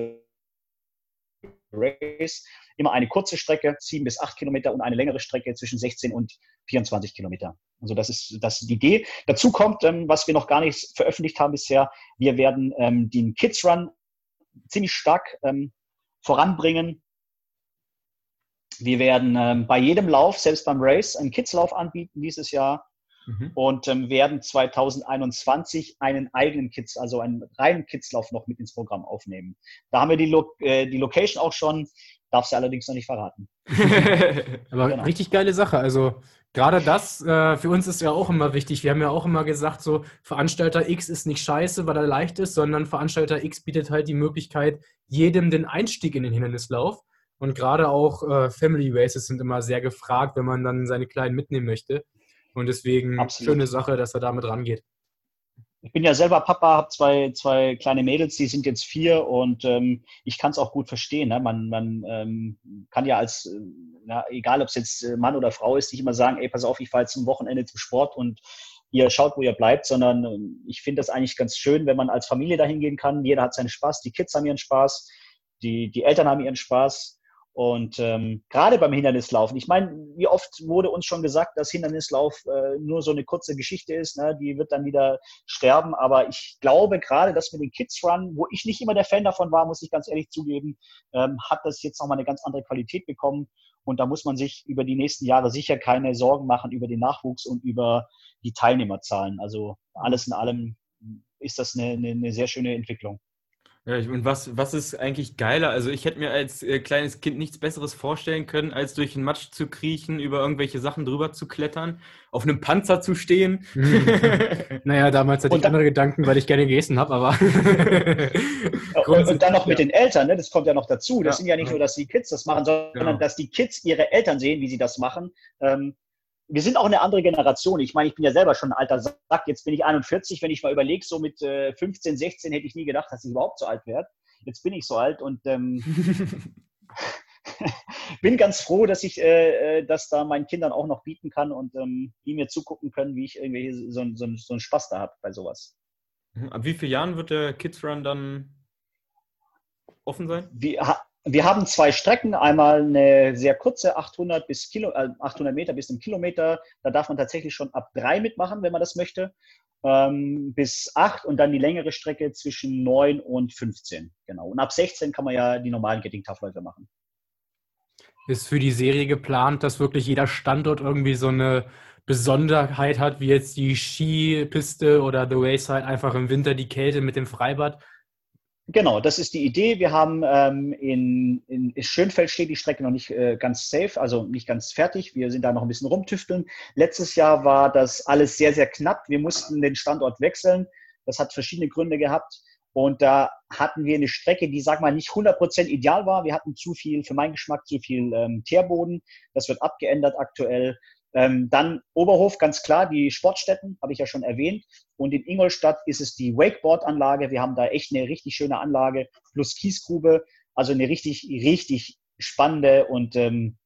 Race. Immer eine kurze Strecke, sieben bis acht Kilometer und eine längere Strecke zwischen 16 und 24 Kilometer. Also das ist, das ist die Idee. Dazu kommt, ähm, was wir noch gar nicht veröffentlicht haben bisher, wir werden ähm, den Kids Run ziemlich stark ähm, voranbringen. Wir werden ähm, bei jedem Lauf, selbst beim Race, einen Kids-Lauf anbieten dieses Jahr mhm. und ähm, werden 2021 einen eigenen Kids, also einen reinen Kidslauf noch mit ins Programm aufnehmen. Da haben wir die, Lo äh, die Location auch schon, darf sie allerdings noch nicht verraten. Aber genau. richtig geile Sache. Also gerade das, äh, für uns ist ja auch immer wichtig. Wir haben ja auch immer gesagt, so Veranstalter X ist nicht scheiße, weil er leicht ist, sondern Veranstalter X bietet halt die Möglichkeit, jedem den Einstieg in den Hindernislauf. Und gerade auch äh, Family Races sind immer sehr gefragt, wenn man dann seine Kleinen mitnehmen möchte. Und deswegen Absolut. schöne Sache, dass er damit rangeht. Ich bin ja selber Papa, habe zwei, zwei kleine Mädels, die sind jetzt vier und ähm, ich kann es auch gut verstehen. Ne? Man, man ähm, kann ja als, äh, na, egal ob es jetzt äh, Mann oder Frau ist, nicht immer sagen, ey, pass auf, ich fahre jetzt zum Wochenende zum Sport und ihr schaut, wo ihr bleibt, sondern ähm, ich finde das eigentlich ganz schön, wenn man als Familie dahin gehen kann. Jeder hat seinen Spaß, die Kids haben ihren Spaß, die, die Eltern haben ihren Spaß. Und ähm, gerade beim Hindernislaufen, ich meine, wie oft wurde uns schon gesagt, dass Hindernislauf äh, nur so eine kurze Geschichte ist, ne? die wird dann wieder sterben. Aber ich glaube gerade, dass mit den Kids Run, wo ich nicht immer der Fan davon war, muss ich ganz ehrlich zugeben, ähm, hat das jetzt nochmal eine ganz andere Qualität bekommen. Und da muss man sich über die nächsten Jahre sicher keine Sorgen machen über den Nachwuchs und über die Teilnehmerzahlen. Also alles in allem ist das eine, eine, eine sehr schöne Entwicklung. Ja, und was, was ist eigentlich geiler? Also ich hätte mir als äh, kleines Kind nichts Besseres vorstellen können, als durch den Matsch zu kriechen, über irgendwelche Sachen drüber zu klettern, auf einem Panzer zu stehen. naja, damals hatte und ich andere Gedanken, weil ich gerne gegessen habe, aber... und, und, dann noch mit den Eltern, ne? das kommt ja noch dazu. Das ja. sind ja nicht nur, dass die Kids das machen, sondern genau. dass die Kids ihre Eltern sehen, wie sie das machen. Ähm, wir sind auch eine andere Generation. Ich meine, ich bin ja selber schon ein alter Sack. Jetzt bin ich 41. Wenn ich mal überlege, so mit äh, 15, 16 hätte ich nie gedacht, dass ich überhaupt so alt werde. Jetzt bin ich so alt und ähm, bin ganz froh, dass ich äh, äh, das da meinen Kindern auch noch bieten kann und ähm, die mir zugucken können, wie ich irgendwie so, so, so einen Spaß da habe bei sowas. Ab wie vielen Jahren wird der Kids Run dann offen sein? Wir, wir haben zwei Strecken, einmal eine sehr kurze 800 bis Kilo, äh, 800 Meter bis einen Kilometer. Da darf man tatsächlich schon ab drei mitmachen, wenn man das möchte, ähm, bis acht und dann die längere Strecke zwischen neun und 15. Genau. Und ab 16 kann man ja die normalen Getting Tough Läufe machen. Ist für die Serie geplant, dass wirklich jeder Standort irgendwie so eine Besonderheit hat, wie jetzt die Skipiste oder The Wayside, einfach im Winter die Kälte mit dem Freibad? Genau, das ist die Idee. Wir haben ähm, in, in Schönfeld steht die Strecke noch nicht äh, ganz safe, also nicht ganz fertig. Wir sind da noch ein bisschen rumtüfteln. Letztes Jahr war das alles sehr, sehr knapp. Wir mussten den Standort wechseln. Das hat verschiedene Gründe gehabt. Und da hatten wir eine Strecke, die, sag mal, nicht 100% ideal war. Wir hatten zu viel, für meinen Geschmack, zu viel ähm, Teerboden. Das wird abgeändert aktuell. Ähm, dann Oberhof, ganz klar, die Sportstätten, habe ich ja schon erwähnt. Und in Ingolstadt ist es die Wakeboard-Anlage. Wir haben da echt eine richtig schöne Anlage plus Kiesgrube. Also eine richtig, richtig spannende und ähm,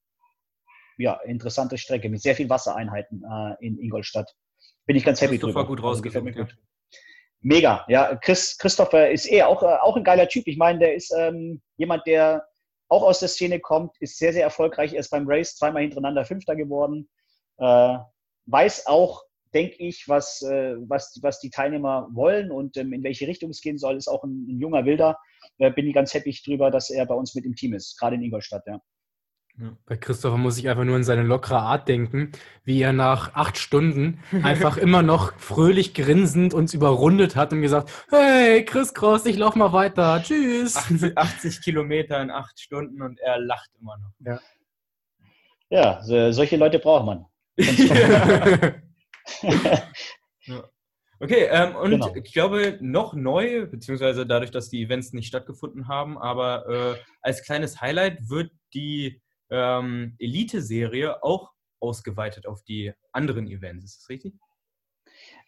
ja, interessante Strecke mit sehr viel Wassereinheiten äh, in Ingolstadt. Bin ich ganz happy drüber. gut rausgefunden. Also, Mega, ja. Chris, Christopher ist eh auch, äh, auch ein geiler Typ. Ich meine, der ist ähm, jemand, der auch aus der Szene kommt, ist sehr, sehr erfolgreich. Er ist beim Race zweimal hintereinander Fünfter geworden äh, weiß auch, denke ich, was, äh, was, was die Teilnehmer wollen und ähm, in welche Richtung es gehen soll, ist auch ein, ein junger Wilder. Äh, bin ich ganz happy drüber, dass er bei uns mit im Team ist, gerade in Ingolstadt, ja. Ja, bei Christopher muss ich einfach nur an seine lockere Art denken, wie er nach acht Stunden einfach immer noch fröhlich grinsend uns überrundet hat und gesagt, hey, Chris Cross, ich lauf mal weiter, tschüss. 80, 80 Kilometer in acht Stunden und er lacht immer noch. Ja, ja so, solche Leute braucht man. Okay, ähm, und genau. ich glaube, noch neu, beziehungsweise dadurch, dass die Events nicht stattgefunden haben, aber äh, als kleines Highlight wird die ähm, Elite-Serie auch ausgeweitet auf die anderen Events. Ist das richtig?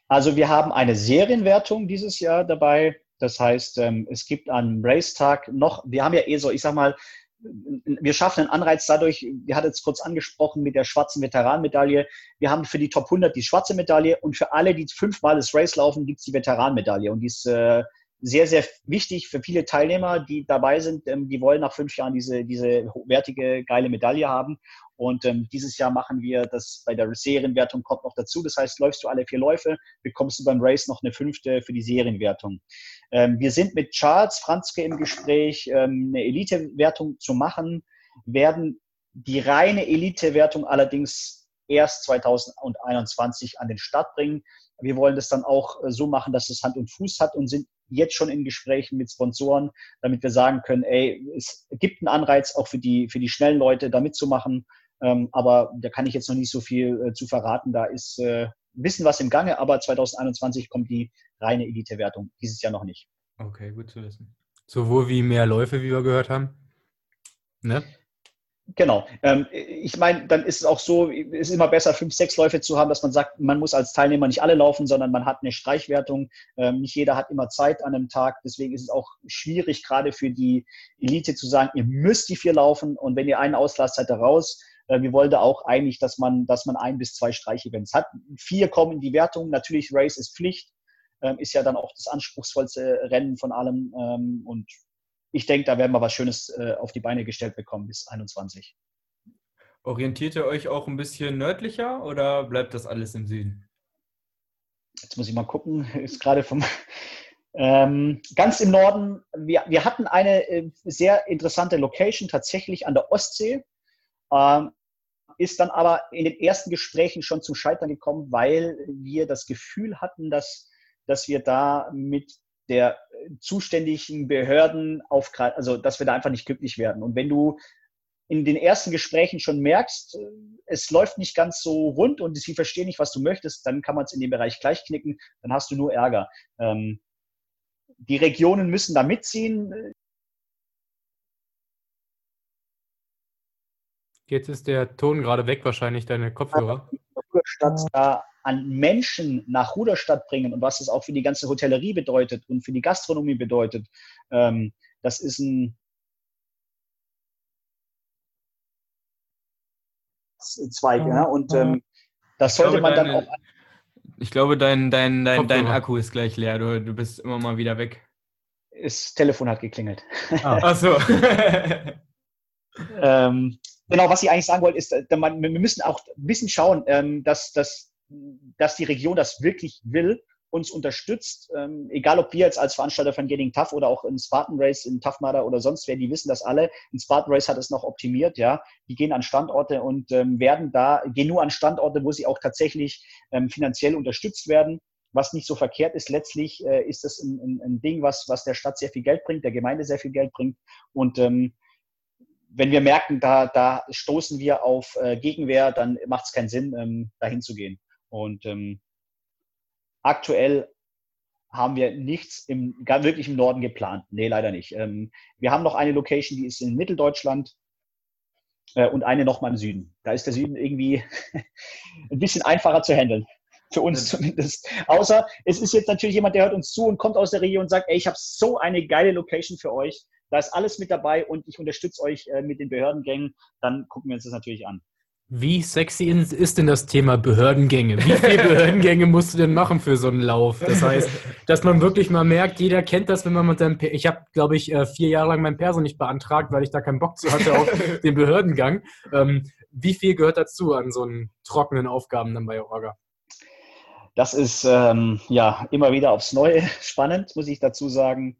Also wir haben eine Serienwertung dieses Jahr dabei. Das heißt, ähm, es gibt am Racetag noch, wir haben ja eh so, ich sag mal, wir schaffen einen Anreiz dadurch, wir hatten es kurz angesprochen mit der schwarzen Veteranmedaille. Wir haben für die Top 100 die schwarze Medaille und für alle, die fünfmal das Race laufen, gibt es die Veteranmedaille. Und die ist äh, sehr, sehr wichtig für viele Teilnehmer, die dabei sind. Ähm, die wollen nach fünf Jahren diese, diese hochwertige, geile Medaille haben. Und ähm, dieses Jahr machen wir das bei der Serienwertung kommt noch dazu. Das heißt, läufst du alle vier Läufe, bekommst du beim Race noch eine fünfte für die Serienwertung. Ähm, wir sind mit Charles Franzke im Gespräch, ähm, eine Elite-Wertung zu machen, werden die reine Elite-Wertung allerdings erst 2021 an den Start bringen. Wir wollen das dann auch äh, so machen, dass es Hand und Fuß hat und sind jetzt schon in Gesprächen mit Sponsoren, damit wir sagen können, ey, es gibt einen Anreiz auch für die, für die schnellen Leute da mitzumachen. Ähm, aber da kann ich jetzt noch nicht so viel äh, zu verraten. Da ist äh, Wissen was im Gange, aber 2021 kommt die reine Elite-Wertung. Dieses Jahr noch nicht. Okay, gut zu wissen. Sowohl wie mehr Läufe, wie wir gehört haben. Ne? Genau. Ähm, ich meine, dann ist es auch so, es ist immer besser, fünf, sechs Läufe zu haben, dass man sagt, man muss als Teilnehmer nicht alle laufen, sondern man hat eine Streichwertung. Ähm, nicht jeder hat immer Zeit an einem Tag. Deswegen ist es auch schwierig, gerade für die Elite zu sagen, ihr müsst die vier laufen und wenn ihr einen auslasst, seid ihr raus. Äh, wir wollten auch eigentlich, dass man, dass man ein bis zwei Streichevents hat. Vier kommen in die Wertung. Natürlich, Race ist Pflicht. Ähm, ist ja dann auch das anspruchsvollste Rennen von allem. Ähm, und ich denke, da werden wir was Schönes äh, auf die Beine gestellt bekommen bis 21. Orientiert ihr euch auch ein bisschen nördlicher oder bleibt das alles im Süden? Jetzt muss ich mal gucken, ist gerade vom ähm, ganz im Norden. Wir, wir hatten eine äh, sehr interessante Location tatsächlich an der Ostsee. Ähm, ist dann aber in den ersten Gesprächen schon zum Scheitern gekommen, weil wir das Gefühl hatten, dass, dass wir da mit der zuständigen Behörden auf, also dass wir da einfach nicht glücklich werden. Und wenn du in den ersten Gesprächen schon merkst, äh, es läuft nicht ganz so rund und sie verstehen nicht, was du möchtest, dann kann man es in dem Bereich gleich knicken, dann hast du nur Ärger. Ähm, die Regionen müssen da mitziehen. Jetzt ist der Ton gerade weg, wahrscheinlich deine Kopfhörer. Statt da an Menschen nach Ruderstadt bringen und was das auch für die ganze Hotellerie bedeutet und für die Gastronomie bedeutet, ähm, das ist ein Zweig. Ja? Und ähm, das sollte glaube, man dann deine, auch. Ich glaube, dein, dein, dein, dein Akku ist gleich leer. Du, du bist immer mal wieder weg. Das Telefon hat geklingelt. Ah. Ach so. ähm, genau, was ich eigentlich sagen wollte, ist, äh, wir müssen auch ein bisschen schauen, ähm, dass, dass dass die Region das wirklich will, uns unterstützt, ähm, egal ob wir jetzt als Veranstalter von Getting Tough oder auch in Spartan Race, in Tough Mudder oder sonst wer, die wissen das alle. In Spartan Race hat es noch optimiert, ja. Die gehen an Standorte und ähm, werden da, gehen nur an Standorte, wo sie auch tatsächlich ähm, finanziell unterstützt werden. Was nicht so verkehrt ist, letztlich äh, ist das ein, ein, ein, Ding, was, was der Stadt sehr viel Geld bringt, der Gemeinde sehr viel Geld bringt. Und ähm, wenn wir merken, da, da stoßen wir auf äh, Gegenwehr, dann macht es keinen Sinn, ähm, dahin zu gehen. Und ähm, aktuell haben wir nichts im, wirklich im Norden geplant. Nee, leider nicht. Ähm, wir haben noch eine Location, die ist in Mitteldeutschland äh, und eine nochmal im Süden. Da ist der Süden irgendwie ein bisschen einfacher zu handeln. Für uns zumindest. Außer es ist jetzt natürlich jemand, der hört uns zu und kommt aus der Region und sagt, ey, ich habe so eine geile Location für euch. Da ist alles mit dabei und ich unterstütze euch äh, mit den Behördengängen. Dann gucken wir uns das natürlich an. Wie sexy ist denn das Thema Behördengänge? Wie viele Behördengänge musst du denn machen für so einen Lauf? Das heißt, dass man wirklich mal merkt, jeder kennt das, wenn man mit seinem Perso, ich habe, glaube ich, äh, vier Jahre lang mein Perso nicht beantragt, weil ich da keinen Bock zu hatte auf den Behördengang. Ähm, wie viel gehört dazu an so einen trockenen Aufgaben dann bei Orga? Das ist ähm, ja immer wieder aufs Neue spannend, muss ich dazu sagen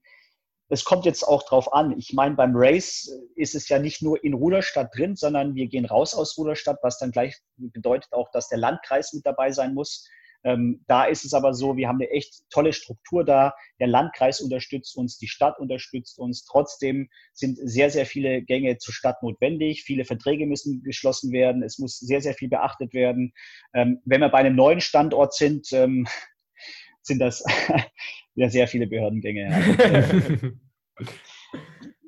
es kommt jetzt auch drauf an. Ich meine, beim Race ist es ja nicht nur in Ruderstadt drin, sondern wir gehen raus aus Ruderstadt, was dann gleich bedeutet auch, dass der Landkreis mit dabei sein muss. Ähm, da ist es aber so, wir haben eine echt tolle Struktur da. Der Landkreis unterstützt uns, die Stadt unterstützt uns. Trotzdem sind sehr, sehr viele Gänge zur Stadt notwendig. Viele Verträge müssen geschlossen werden. Es muss sehr, sehr viel beachtet werden. Ähm, wenn wir bei einem neuen Standort sind, ähm, sind das ja sehr viele Behördengänge.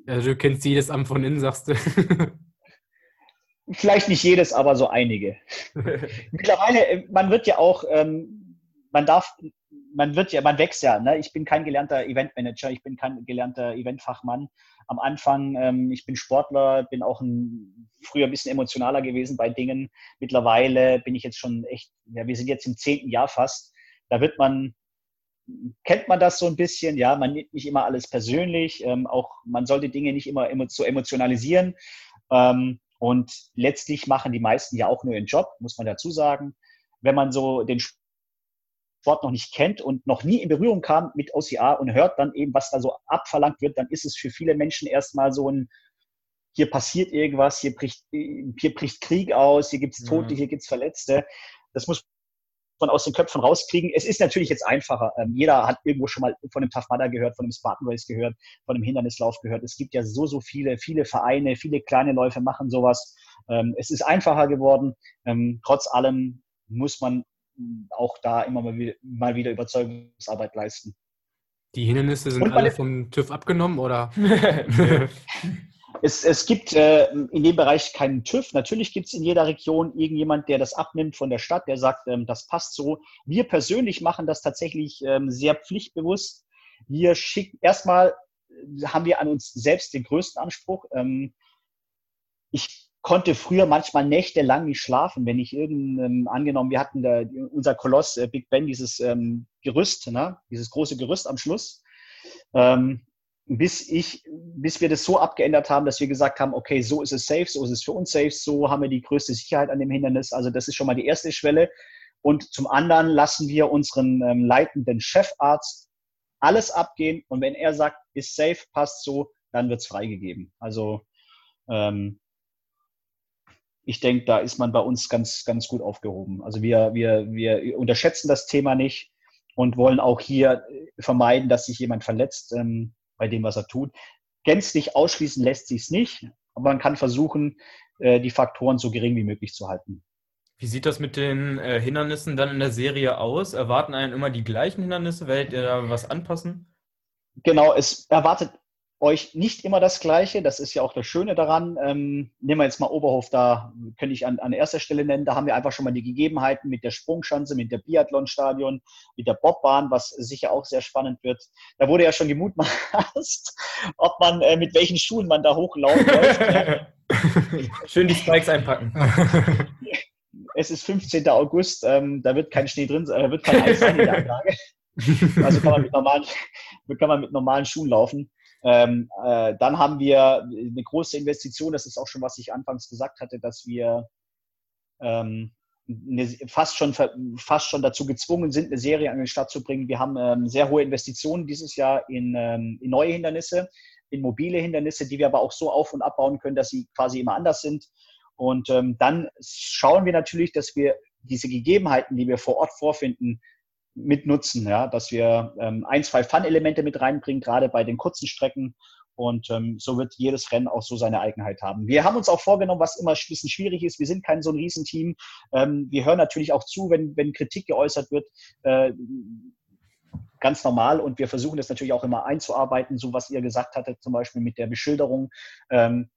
Also du kennst jedes Amt von innen, sagst du. Vielleicht nicht jedes, aber so einige. Mittlerweile, äh, man wird ja auch, ähm, man darf, man wird ja, man wächst ja. Ne? Ich bin kein gelernter Eventmanager, ich bin kein gelernter Eventfachmann. Am Anfang, ähm, ich bin Sportler, bin auch ein, früher ein bisschen emotionaler gewesen bei Dingen. Mittlerweile bin ich jetzt schon echt, ja, wir sind jetzt im zehnten Jahr fast. Da wird man kennt man das so ein bisschen. Ja, man nimmt nicht immer alles persönlich. Ähm, auch man sollte Dinge nicht immer so emotionalisieren. Ähm, und letztlich machen die meisten ja auch nur ihren Job, muss man dazu sagen. Wenn man so den Sport noch nicht kennt und noch nie in Berührung kam mit OCR und hört dann eben, was da so abverlangt wird, dann ist es für viele Menschen erstmal so ein, hier passiert irgendwas, hier bricht, hier bricht Krieg aus, hier gibt es Tote, mhm. hier gibt es Verletzte. Das muss man aus den Köpfen rauskriegen. Es ist natürlich jetzt einfacher. Ähm, jeder hat irgendwo schon mal von dem Tough Mudder gehört, von dem Spartan Race gehört, von dem Hindernislauf gehört. Es gibt ja so, so viele, viele Vereine, viele kleine Läufe machen sowas. Ähm, es ist einfacher geworden. Ähm, trotz allem muss man auch da immer mal wieder, mal wieder Überzeugungsarbeit leisten. Die Hindernisse sind alle vom TÜV abgenommen, oder? Es, es gibt äh, in dem Bereich keinen TÜV. Natürlich gibt es in jeder Region irgendjemand, der das abnimmt von der Stadt, der sagt, ähm, das passt so. Wir persönlich machen das tatsächlich ähm, sehr pflichtbewusst. Wir schicken erstmal haben wir an uns selbst den größten Anspruch. Ähm, ich konnte früher manchmal nächtelang nicht schlafen, wenn ich irgendein, angenommen, wir hatten da unser Koloss äh, Big Ben, dieses ähm, Gerüst, ne? dieses große Gerüst am Schluss. Ähm, bis ich, bis wir das so abgeändert haben, dass wir gesagt haben, okay, so ist es safe, so ist es für uns safe, so haben wir die größte Sicherheit an dem Hindernis. Also das ist schon mal die erste Schwelle. Und zum anderen lassen wir unseren ähm, leitenden Chefarzt alles abgehen und wenn er sagt, ist safe, passt so, dann wird es freigegeben. Also ähm, ich denke, da ist man bei uns ganz, ganz gut aufgehoben. Also wir, wir, wir unterschätzen das Thema nicht und wollen auch hier vermeiden, dass sich jemand verletzt. Ähm, bei dem, was er tut. Gänzlich ausschließen lässt sich es nicht, aber man kann versuchen, äh, die Faktoren so gering wie möglich zu halten. Wie sieht das mit den äh, Hindernissen dann in der Serie aus? Erwarten einen immer die gleichen Hindernisse? Werdet ihr da was anpassen? Genau, es erwartet euch nicht immer das Gleiche. Das ist ja auch das Schöne daran. Ähm, nehmen wir jetzt mal Oberhof, da könnte ich an, an erster Stelle nennen. Da haben wir einfach schon mal die Gegebenheiten mit der Sprungschanze, mit der Biathlonstadion, mit der Bobbahn, was sicher auch sehr spannend wird. Da wurde ja schon gemutmaßt, ob man äh, mit welchen Schuhen man da hochlaufen läuft. Schön die Spikes einpacken. es ist 15. August, ähm, da wird kein Schnee drin, äh, wird kein Eis sein in der Anlage. Also kann man mit normalen, kann man mit normalen Schuhen laufen. Ähm, äh, dann haben wir eine große Investition, das ist auch schon, was ich anfangs gesagt hatte, dass wir ähm, eine, fast, schon, fast schon dazu gezwungen sind, eine Serie an den Start zu bringen. Wir haben ähm, sehr hohe Investitionen dieses Jahr in, ähm, in neue Hindernisse, in mobile Hindernisse, die wir aber auch so auf- und abbauen können, dass sie quasi immer anders sind. Und ähm, dann schauen wir natürlich, dass wir diese Gegebenheiten, die wir vor Ort vorfinden, mit nutzen, ja, dass wir ähm, ein, zwei Fun-Elemente mit reinbringen, gerade bei den kurzen Strecken. Und ähm, so wird jedes Rennen auch so seine Eigenheit haben. Wir haben uns auch vorgenommen, was immer ein bisschen schwierig ist. Wir sind kein so ein Riesenteam. Ähm, wir hören natürlich auch zu, wenn, wenn Kritik geäußert wird. Äh, ganz normal und wir versuchen das natürlich auch immer einzuarbeiten, so was ihr gesagt hattet, zum Beispiel mit der Beschilderung. Ähm,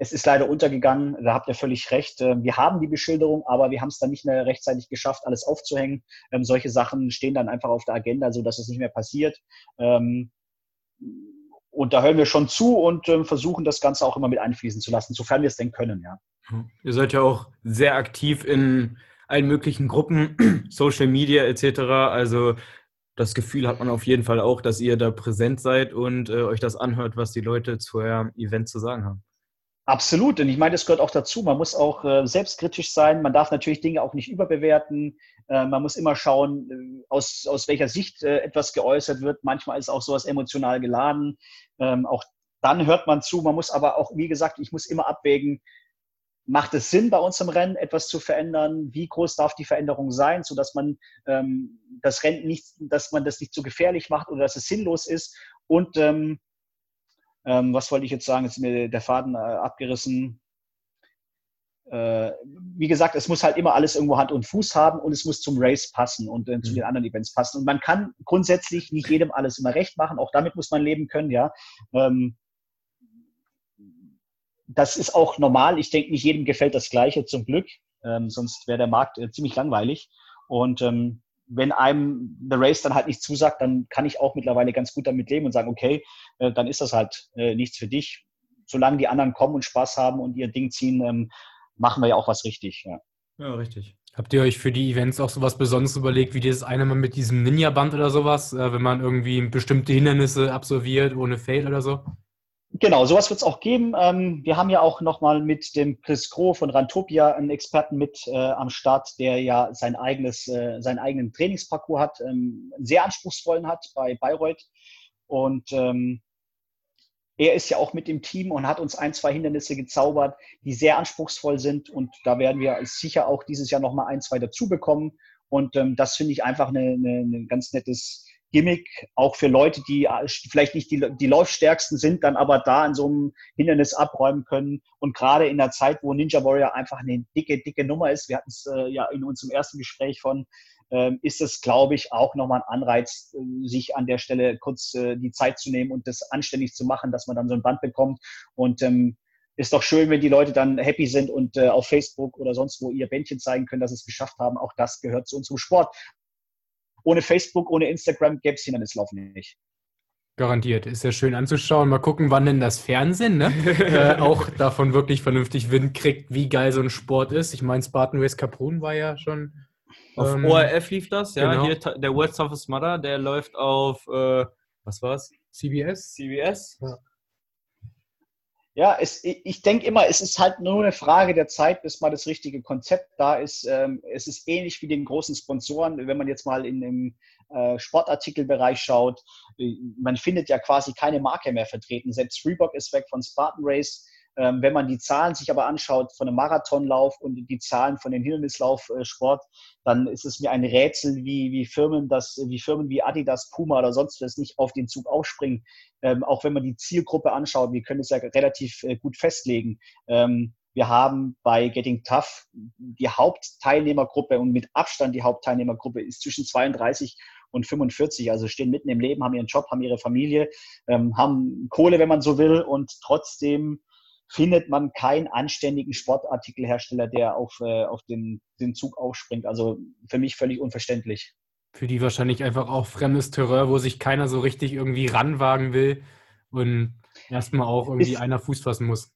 es ist leider untergegangen, da habt ihr völlig recht. Ähm, wir haben die Beschilderung, aber wir haben es dann nicht mehr rechtzeitig geschafft, alles aufzuhängen. Ähm, solche Sachen stehen dann einfach auf der Agenda, sodass es nicht mehr passiert. Ähm, und da hören wir schon zu und ähm, versuchen das Ganze auch immer mit einfließen zu lassen, sofern wir es denn können, ja. Ihr seid ja auch sehr aktiv in allen möglichen Gruppen, Social Media etc. Also das Gefühl hat man auf jeden Fall auch, dass ihr da präsent seid und äh, euch das anhört, was die Leute zu eurem Event zu sagen haben. Absolut, und ich meine, das gehört auch dazu. Man muss auch äh, selbstkritisch sein. Man darf natürlich Dinge auch nicht überbewerten. Äh, man muss immer schauen, äh, aus, aus welcher Sicht äh, etwas geäußert wird. Manchmal ist auch sowas emotional geladen. Ähm, auch dann hört man zu. Man muss aber auch, wie gesagt, ich muss immer abwägen, macht es Sinn, bei uns im Rennen etwas zu verändern? Wie groß darf die Veränderung sein, sodass man ähm, das Rennen nicht, dass man das nicht zu gefährlich macht oder dass es sinnlos ist? Und ähm, ähm, was wollte ich jetzt sagen? Jetzt ist mir der Faden äh, abgerissen. Äh, wie gesagt, es muss halt immer alles irgendwo Hand und Fuß haben und es muss zum Race passen und äh, zu mhm. den anderen Events passen. Und man kann grundsätzlich nicht jedem alles immer recht machen. Auch damit muss man leben können, ja. Ähm, das ist auch normal. Ich denke, nicht jedem gefällt das Gleiche, zum Glück. Ähm, sonst wäre der Markt äh, ziemlich langweilig. Und ähm, wenn einem The Race dann halt nicht zusagt, dann kann ich auch mittlerweile ganz gut damit leben und sagen, okay, äh, dann ist das halt äh, nichts für dich. Solange die anderen kommen und Spaß haben und ihr Ding ziehen, ähm, machen wir ja auch was richtig. Ja. ja, richtig. Habt ihr euch für die Events auch sowas Besonderes überlegt, wie dieses eine Mal mit diesem Ninja-Band oder sowas, äh, wenn man irgendwie bestimmte Hindernisse absolviert ohne Fail oder so? Genau, sowas wird es auch geben. Ähm, wir haben ja auch nochmal mit dem Chris Groh von Rantopia einen Experten mit äh, am Start, der ja sein eigenes, äh, seinen eigenen Trainingsparcours hat, ähm, sehr anspruchsvollen hat bei Bayreuth. Und ähm, er ist ja auch mit dem Team und hat uns ein, zwei Hindernisse gezaubert, die sehr anspruchsvoll sind. Und da werden wir sicher auch dieses Jahr nochmal ein, zwei dazu bekommen. Und ähm, das finde ich einfach ein ganz nettes Gimmick, auch für Leute, die äh, vielleicht nicht die, die Laufstärksten sind, dann aber da in so einem Hindernis abräumen können. Und gerade in der Zeit, wo Ninja Warrior einfach eine dicke, dicke Nummer ist, wir hatten es äh, ja in unserem ersten Gespräch von, ähm, ist es, glaube ich, auch nochmal ein Anreiz, äh, sich an der Stelle kurz äh, die Zeit zu nehmen und das anständig zu machen, dass man dann so ein Band bekommt. Und ähm, ist doch schön, wenn die Leute dann happy sind und äh, auf Facebook oder sonst wo ihr Bändchen zeigen können, dass sie es geschafft haben. Auch das gehört zu unserem Sport. Ohne Facebook, ohne Instagram gäbe es Hindernislaufen nicht. Garantiert. Ist ja schön anzuschauen. Mal gucken, wann denn das Fernsehen ne? äh, auch davon wirklich vernünftig Wind kriegt, wie geil so ein Sport ist. Ich meine, Spartan Race Capron war ja schon. Auf ähm, ORF lief das, ja. genau. Hier, der World's Toughest Mother, der läuft auf, äh, was war's? CBS. CBS? Ja, es, ich ich denke immer, es ist halt nur eine Frage der Zeit, bis mal das richtige Konzept da ist. Ähm, es ist ähnlich wie den großen Sponsoren, wenn man jetzt mal in dem äh, Sportartikelbereich schaut. äh, Man findet ja quasi keine Marke mehr vertreten. Selbst Reebok ist weg von Spartan Race. Ähm, wenn man die Zahlen sich aber anschaut von einem Marathonlauf und die Zahlen von dem Hindernislaufsport, dann ist es mir ein Rätsel, wie, wie Firmen das, wie Firmen wie Adidas, Puma oder sonst was nicht auf den Zug aufspringen. Ähm, auch wenn man die Zielgruppe anschaut, wir können es ja relativ äh, gut festlegen. Ähm, wir haben bei Getting Tough die Hauptteilnehmergruppe und mit Abstand die Hauptteilnehmergruppe ist zwischen 32 und 45, also stehen mitten im Leben, haben ihren Job, haben ihre Familie, ähm, haben Kohle, wenn man so will, und trotzdem findet man keinen anständigen Sportartikelhersteller, der auf, äh, auf den, den Zug aufspringt. Also für mich völlig unverständlich. Für die wahrscheinlich einfach auch fremdes Terrain, wo sich keiner so richtig irgendwie ranwagen will und erstmal auch irgendwie Ist- einer Fuß fassen muss.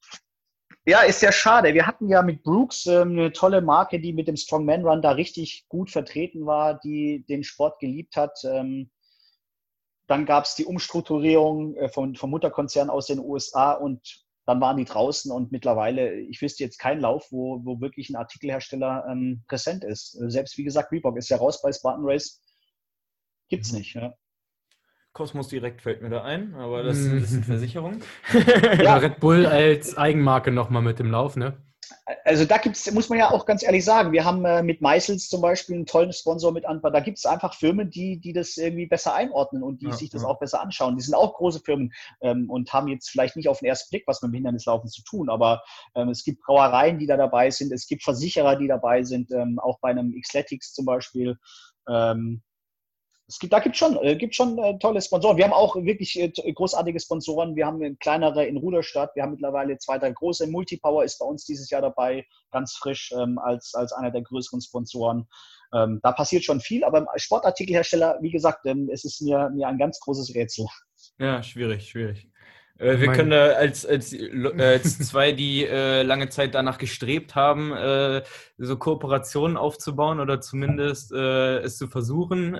Ja, ist ja schade. Wir hatten ja mit Brooks ähm, eine tolle Marke, die mit dem Strongman Run da richtig gut vertreten war, die den Sport geliebt hat. Ähm, dann gab es die Umstrukturierung äh, von, vom Mutterkonzern aus den USA und dann waren die draußen und mittlerweile, ich wüsste jetzt keinen Lauf, wo, wo wirklich ein Artikelhersteller ähm, präsent ist. Äh, Selbst wie gesagt, Reebok ist ja raus bei Spartan Race. Gibt's Mhm. nicht. Ja. Kosmos Direkt fällt mir da ein, aber das, Mhm. das sind Versicherungen. Oder Red Bull als Eigenmarke nochmal mit dem Lauf, ne? Also da gibt's, muss man ja auch ganz ehrlich sagen, wir haben äh, mit Meißels zum Beispiel einen tollen Sponsor mit an. Da gibt es einfach Firmen, die, die das irgendwie besser einordnen und die Ja, sich das ja. auch besser anschauen. Die sind auch große Firmen ähm, und haben jetzt vielleicht nicht auf den ersten Blick was mit dem Hindernislaufen zu tun, aber ähm, es gibt Brauereien, die da dabei sind, es gibt Versicherer, die dabei sind, ähm, auch bei einem Xletics zum Beispiel. Ähm, es gibt, da gibt schon, äh, gibt schon äh, tolle Sponsoren. Wir haben auch wirklich äh, großartige Sponsoren. Wir haben kleinere in Ruderstadt. Wir haben mittlerweile zwei, drei große. Multipower ist bei uns dieses Jahr dabei, ganz frisch ähm, als, als einer der größeren Sponsoren. Ähm, da passiert schon viel, aber im Sportartikelhersteller, wie gesagt, ähm, es ist mir, mir ein ganz großes Rätsel. Ja, schwierig, schwierig. Äh, wir mein- können äh, als, als, äh, als zwei, die äh, lange Zeit danach gestrebt haben, äh, so Kooperationen aufzubauen oder zumindest äh, es zu versuchen.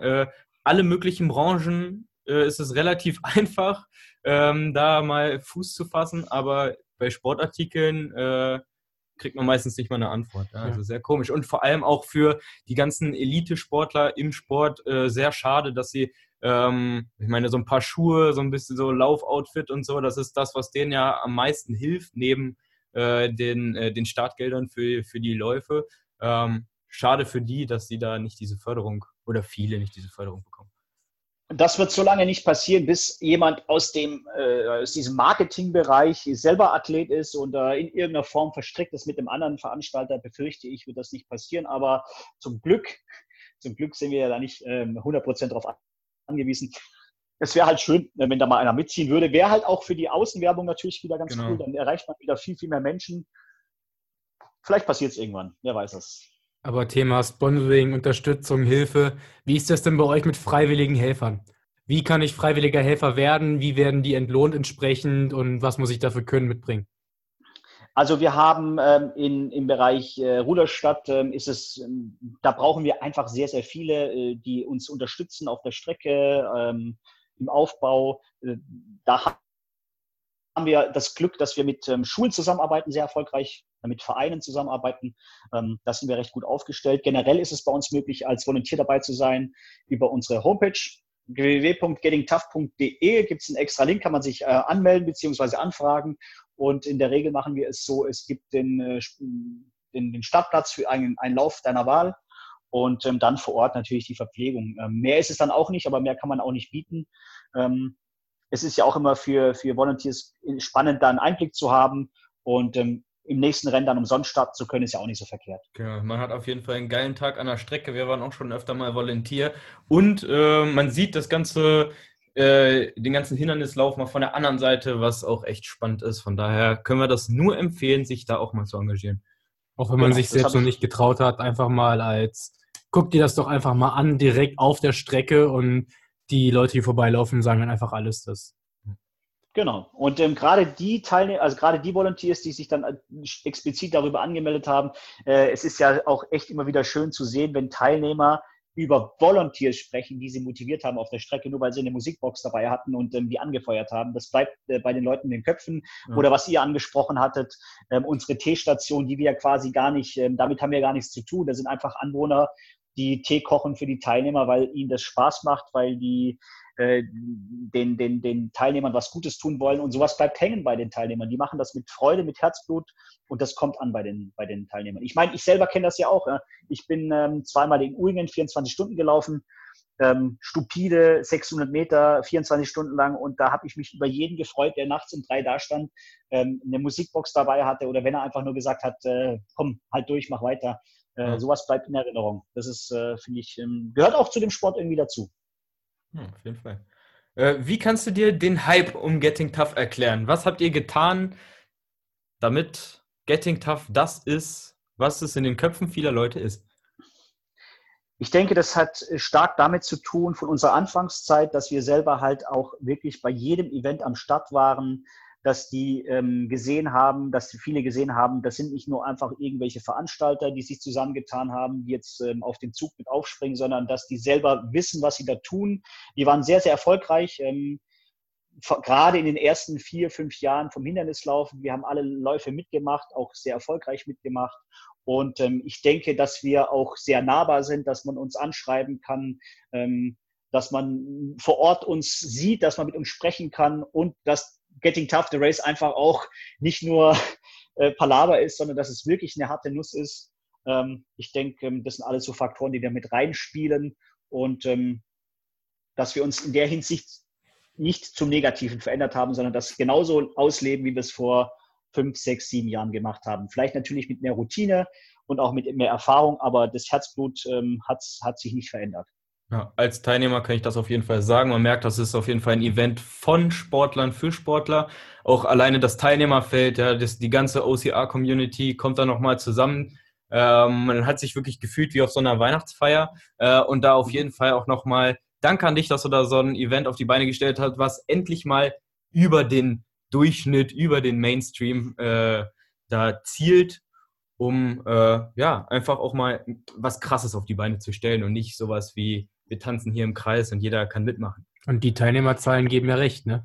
Alle möglichen Branchen äh, ist es relativ einfach, ähm, da mal Fuß zu fassen, aber bei Sportartikeln äh, kriegt man meistens nicht mal eine Antwort. Ja? Also sehr komisch. Und vor allem auch für die ganzen Elite-Sportler im Sport äh, sehr schade, dass sie ähm, ich meine, so ein paar Schuhe, so ein bisschen so Laufoutfit und so, das ist das, was denen ja am meisten hilft, neben äh, den, äh, den Startgeldern für, für die Läufe. Ähm, schade für die, dass sie da nicht diese Förderung oder viele nicht diese Förderung bekommen. Das wird so lange nicht passieren, bis jemand aus, dem, äh, aus diesem Marketingbereich selber Athlet ist und äh, in irgendeiner Form verstrickt ist mit dem anderen Veranstalter, befürchte ich, wird das nicht passieren. Aber zum Glück, zum Glück sind wir ja da nicht ähm, 100% darauf angewiesen. Es wäre halt schön, äh, wenn da mal einer mitziehen würde. Wäre halt auch für die Außenwerbung natürlich wieder ganz Genau. cool. Dann erreicht man wieder viel, viel mehr Menschen. Vielleicht passiert es irgendwann, wer weiß es. Aber Thema Sponsoring, Unterstützung, Hilfe. Wie ist das denn bei euch mit freiwilligen Helfern? Wie kann ich freiwilliger Helfer werden? Wie werden die entlohnt entsprechend? Und was muss ich dafür können mitbringen? Also wir haben ähm, in, im Bereich äh, Ruderstadt ähm, ist es, ähm, da brauchen wir einfach sehr, sehr viele, äh, die uns unterstützen auf der Strecke, ähm, im Aufbau. Äh, da haben wir das Glück, dass wir mit ähm, Schulen zusammenarbeiten, sehr erfolgreich, äh, mit Vereinen zusammenarbeiten. Ähm, da sind wir recht gut aufgestellt. Generell ist es bei uns möglich, als Volontier dabei zu sein über unsere Homepage www.gettingtough.de gibt es einen extra Link, kann man sich äh, anmelden bzw. anfragen. Und in der Regel machen wir es so, es gibt den, äh, den, den Startplatz für einen, einen Lauf deiner Wahl und ähm, dann vor Ort natürlich die Verpflegung. Ähm, mehr ist es dann auch nicht, aber mehr kann man auch nicht bieten. Ähm, es ist ja auch immer für, für Volunteers spannend, da einen Einblick zu haben. Und ähm, im nächsten Rennen dann umsonst starten zu können, ist ja auch nicht so verkehrt. Genau, man hat auf jeden Fall einen geilen Tag an der Strecke. Wir waren auch schon öfter mal Volontier. Und äh, man sieht das ganze, äh, den ganzen Hindernislauf mal von der anderen Seite, was auch echt spannend ist. Von daher können wir das nur empfehlen, sich da auch mal zu engagieren. Auch wenn man Genau, sich selbst noch ich- nicht getraut hat, einfach mal als, guck dir das doch einfach mal an, direkt auf der Strecke und die Leute, die vorbeilaufen, sagen dann einfach alles das. Genau. Und ähm, gerade die Teilnehmer, also gerade die Volunteers, die sich dann äh, explizit darüber angemeldet haben, äh, es ist ja auch echt immer wieder schön zu sehen, wenn Teilnehmer über Volunteers sprechen, die sie motiviert haben auf der Strecke, nur weil sie eine Musikbox dabei hatten und ähm, die angefeuert haben. Das bleibt äh, bei den Leuten in den Köpfen. Ja. Oder was ihr angesprochen hattet, ähm, unsere Teestation, die wir ja quasi gar nicht, ähm, damit haben wir gar nichts zu tun. Das sind einfach Anwohner, die Tee kochen für die Teilnehmer, weil ihnen das Spaß macht, weil die äh, den, den, den Teilnehmern was Gutes tun wollen. Und sowas bleibt hängen bei den Teilnehmern. Die machen das mit Freude, mit Herzblut und das kommt an bei den, bei den Teilnehmern. Ich meine, ich selber kenne das ja auch. Ja. Ich bin ähm, zweimal in Uingen 24 Stunden gelaufen. Ähm, stupide 600 Meter, 24 Stunden lang und da habe ich mich über jeden gefreut, der nachts um drei da stand, ähm, eine Musikbox dabei hatte oder wenn er einfach nur gesagt hat, äh, komm, halt durch, mach weiter. Äh, Ja. Sowas bleibt in Erinnerung. Das ist, äh, finde ich, ähm, gehört auch zu dem Sport irgendwie dazu. Hm, auf jeden Fall. Äh, wie kannst du dir den Hype um Getting Tough erklären? Was habt ihr getan, damit Getting Tough das ist, was es in den Köpfen vieler Leute ist? Ich denke, das hat äh, stark damit zu tun von unserer Anfangszeit, dass wir selber halt auch wirklich bei jedem Event am Start waren, dass die ähm, gesehen haben, dass viele gesehen haben, das sind nicht nur einfach irgendwelche Veranstalter, die sich zusammengetan haben, die jetzt ähm, auf den Zug mit aufspringen, sondern dass die selber wissen, was sie da tun. Die waren sehr, sehr erfolgreich. Ähm, gerade in den ersten vier, fünf Jahren vom Hindernislaufen. Wir haben alle Läufe mitgemacht, auch sehr erfolgreich mitgemacht. Und ähm, ich denke, dass wir auch sehr nahbar sind, dass man uns anschreiben kann, ähm, dass man vor Ort uns sieht, dass man mit uns sprechen kann und dass Getting Tough the Race einfach auch nicht nur äh, Palaver ist, sondern dass es wirklich eine harte Nuss ist. Ähm, ich denke, ähm, das sind alles so Faktoren, die da mit reinspielen und ähm, dass wir uns in der Hinsicht nicht zum Negativen verändert haben, sondern das genauso ausleben, wie wir es vor fünf, sechs, sieben Jahren gemacht haben. Vielleicht natürlich mit mehr Routine und auch mit mehr Erfahrung, aber das Herzblut ähm, hat, hat sich nicht verändert. Ja, als Teilnehmer kann ich das auf jeden Fall sagen. Man merkt, das ist auf jeden Fall ein Event von Sportlern für Sportler. Auch alleine das Teilnehmerfeld, ja, das, die ganze OCR-Community kommt da nochmal zusammen. Ähm, man hat sich wirklich gefühlt wie auf so einer Weihnachtsfeier. Äh, und da auf jeden Fall auch nochmal Danke an dich, dass du da so ein Event auf die Beine gestellt hast, was endlich mal über den Durchschnitt, über den Mainstream äh, da zielt, um äh, ja einfach auch mal was Krasses auf die Beine zu stellen und nicht sowas wie wir tanzen hier im Kreis und jeder kann mitmachen. Und die Teilnehmerzahlen geben ja recht, ne?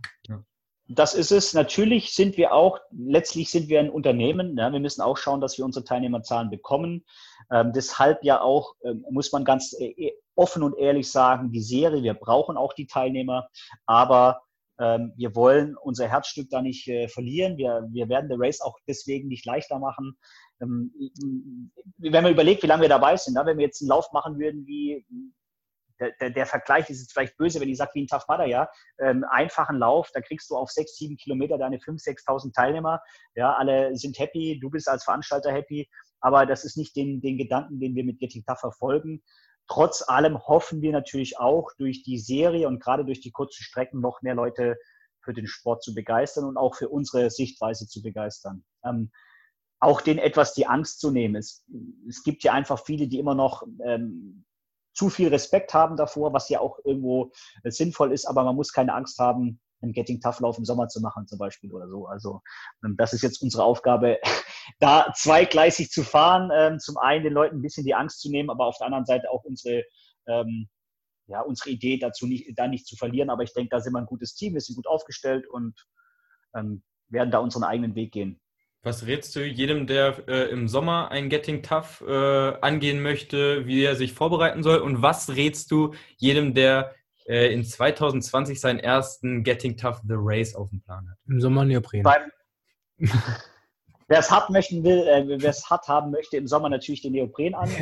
Das ist es. Natürlich sind wir auch, letztlich sind wir ein Unternehmen. Ja, wir müssen auch schauen, dass wir unsere Teilnehmerzahlen bekommen. Ähm, deshalb ja auch, ähm, muss man ganz äh, offen und ehrlich sagen, die Serie, wir brauchen auch die Teilnehmer, aber ähm, wir wollen unser Herzstück da nicht äh, verlieren. Wir, wir werden der Race auch deswegen nicht leichter machen. Ähm, wenn man überlegt, wie lange wir dabei sind, na, wenn wir jetzt einen Lauf machen würden wie der, der, der Vergleich ist jetzt vielleicht böse, wenn ich sage, wie ein Tough Mudder, ja, ähm, einfachen Lauf, da kriegst du auf sechs, sieben Kilometer deine 5.000, 6.000 Teilnehmer, ja, alle sind happy, du bist als Veranstalter happy, aber das ist nicht den, den Gedanken, den wir mit Getting Tough verfolgen. Trotz allem hoffen wir natürlich auch durch die Serie und gerade durch die kurzen Strecken noch mehr Leute für den Sport zu begeistern und auch für unsere Sichtweise zu begeistern. Ähm, auch denen etwas die Angst zu nehmen. Es, es gibt ja einfach viele, die immer noch ähm, zu viel Respekt haben davor, was ja auch irgendwo äh, sinnvoll ist, aber man muss keine Angst haben, einen Getting Tough Lauf im Sommer zu machen zum Beispiel oder so. Also ähm, das ist jetzt unsere Aufgabe, da zweigleisig zu fahren. Ähm, zum einen den Leuten ein bisschen die Angst zu nehmen, aber auf der anderen Seite auch unsere, ähm, ja, unsere Idee dazu nicht, da nicht zu verlieren. Aber ich denke, da sind wir ein gutes Team, wir sind gut aufgestellt und werden da unseren eigenen Weg gehen. Was rätst du jedem, der äh, im Sommer ein Getting Tough äh, angehen möchte, wie er sich vorbereiten soll? Und was rätst du jedem, der äh, in 2020 seinen ersten Getting Tough The Race auf dem Plan hat? Im Sommer Neopren. Beim, wer es hart möchten will, äh, wer es hart haben möchte, im Sommer natürlich den Neopren an.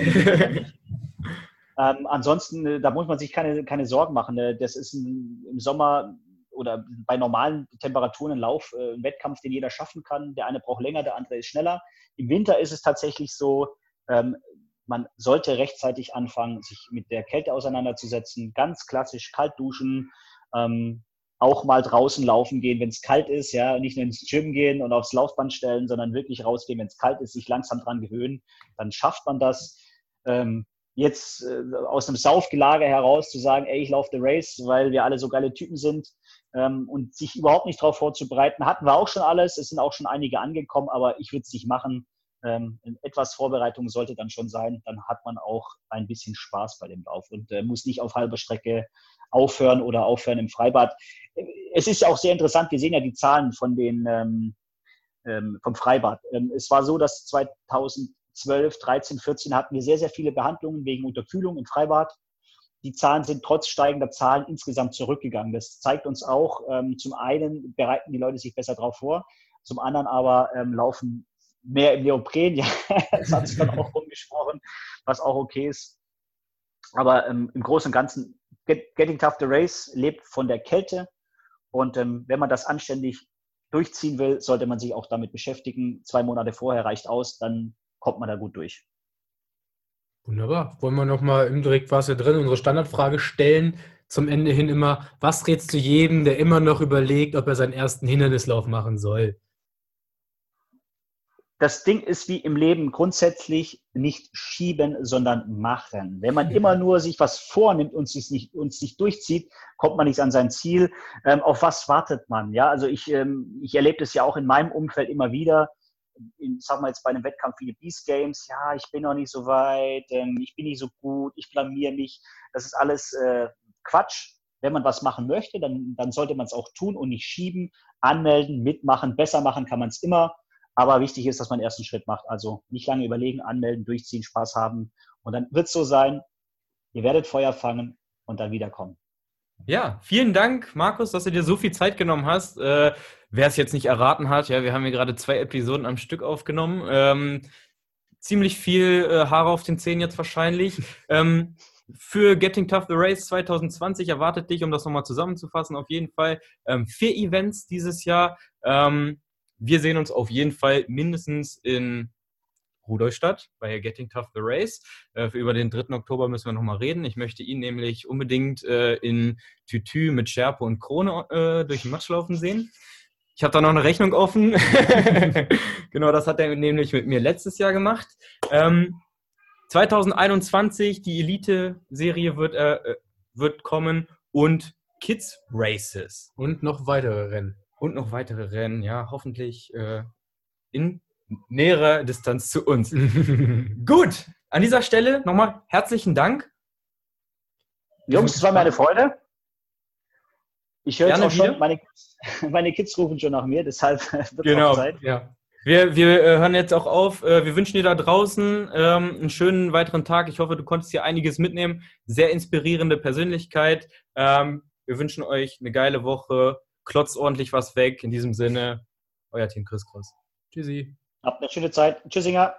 ähm, ansonsten, äh, da muss man sich keine, keine Sorgen machen. Äh, Das ist ein, im Sommer oder bei normalen Temperaturen ein Lauf, äh, ein Wettkampf, den jeder schaffen kann. Der eine braucht länger, der andere ist schneller. Im Winter ist es tatsächlich so, ähm, man sollte rechtzeitig anfangen, sich mit der Kälte auseinanderzusetzen. Ganz klassisch kalt duschen, ähm, auch mal draußen laufen gehen, wenn es kalt ist, ja, nicht nur ins Gym gehen und aufs Laufband stellen, sondern wirklich rausgehen, wenn es kalt ist, sich langsam dran gewöhnen, dann schafft man das. Ähm, jetzt äh, aus einem Saufgelage heraus zu sagen, ey, ich laufe the Race, weil wir alle so geile Typen sind ähm, und sich überhaupt nicht darauf vorzubereiten, hatten wir auch schon alles. Es sind auch schon einige angekommen, aber ich würde es nicht machen. Ähm, etwas Vorbereitung sollte dann schon sein. Dann hat man auch ein bisschen Spaß bei dem Lauf und äh, muss nicht auf halber Strecke aufhören oder aufhören im Freibad. Es ist ja auch sehr interessant, wir sehen ja die Zahlen von den, ähm, ähm, vom Freibad. Ähm, es war so, dass 2000 12, 13, 14 hatten wir sehr, sehr viele Behandlungen wegen Unterkühlung im Freibad. Die Zahlen sind trotz steigender Zahlen insgesamt zurückgegangen. Das zeigt uns auch, ähm, zum einen bereiten die Leute sich besser darauf vor, zum anderen aber ähm, laufen mehr im Neopren. Ja, das hat sich dann auch rumgesprochen, was auch okay ist. Aber ähm, im Großen und Ganzen, Getting Tough the Race lebt von der Kälte. Und ähm, wenn man das anständig durchziehen will, sollte man sich auch damit beschäftigen. Zwei Monate vorher reicht aus, dann kommt man da gut durch. Wunderbar. Wollen wir nochmal im direkt was drin unsere Standardfrage stellen? Zum Ende hin immer, was rätst du jedem, der immer noch überlegt, ob er seinen ersten Hindernislauf machen soll? das Ding ist wie im Leben grundsätzlich nicht schieben, sondern machen. Wenn man immer nur sich was vornimmt und sich nicht, uns nicht durchzieht, kommt man nicht an sein Ziel. Ähm, auf was wartet man? Ja, also ich, ähm, ich erlebe das ja auch in meinem Umfeld immer wieder in, sagen wir jetzt bei einem Wettkampf wie die Beast Games, ja, ich bin noch nicht so weit, ähm, ich bin nicht so gut, ich blamier mich. Das ist alles äh, Quatsch. Wenn man was machen möchte, dann, dann sollte man es auch tun und nicht schieben, anmelden, mitmachen. Besser machen kann man es immer. Aber wichtig ist, dass man den ersten Schritt macht. Also nicht lange überlegen, anmelden, durchziehen, Spaß haben. Und dann wird es so sein, ihr werdet Feuer fangen und dann wiederkommen. Ja, vielen Dank, Markus, dass du dir so viel Zeit genommen hast. Äh, Wer es jetzt nicht erraten hat, ja, wir haben hier gerade zwei Episoden am Stück aufgenommen. Ähm, ziemlich viel äh, Haare auf den Zähnen jetzt wahrscheinlich. Ähm, für Getting Tough the Race 2020 erwartet dich, um das nochmal zusammenzufassen, auf jeden Fall ähm, vier Events dieses Jahr. Ähm, wir sehen uns auf jeden Fall mindestens in Rudolstadt bei Getting Tough the Race. Äh, über den 3. Oktober müssen wir nochmal reden. Ich möchte ihn nämlich unbedingt äh, in Tütü mit Schärpe und Krone äh, durch den Matsch laufen sehen. Ich habe da noch eine Rechnung offen. genau, das hat er nämlich mit mir letztes Jahr gemacht. Ähm, 2021, die Elite-Serie wird, äh, wird kommen und Kids Races. Und noch weitere Rennen. Und noch weitere Rennen, ja, hoffentlich äh, in näherer Distanz zu uns. Gut, an dieser Stelle nochmal herzlichen Dank. Jungs, es war mir eine Freude. Ich höre auch schon, meine, meine, Kids rufen schon nach mir, deshalb wird genau. Zeit. Ja. Wir, wir äh, hören jetzt auch auf. Äh, wir wünschen dir da draußen ähm, einen schönen weiteren Tag. Ich hoffe, du konntest hier einiges mitnehmen. Sehr inspirierende Persönlichkeit. Ähm, wir wünschen euch eine geile Woche. Klotzt ordentlich was weg. In diesem Sinne, euer Team Chris Cross. Tschüssi. Habt eine schöne Zeit. Tschüssinger.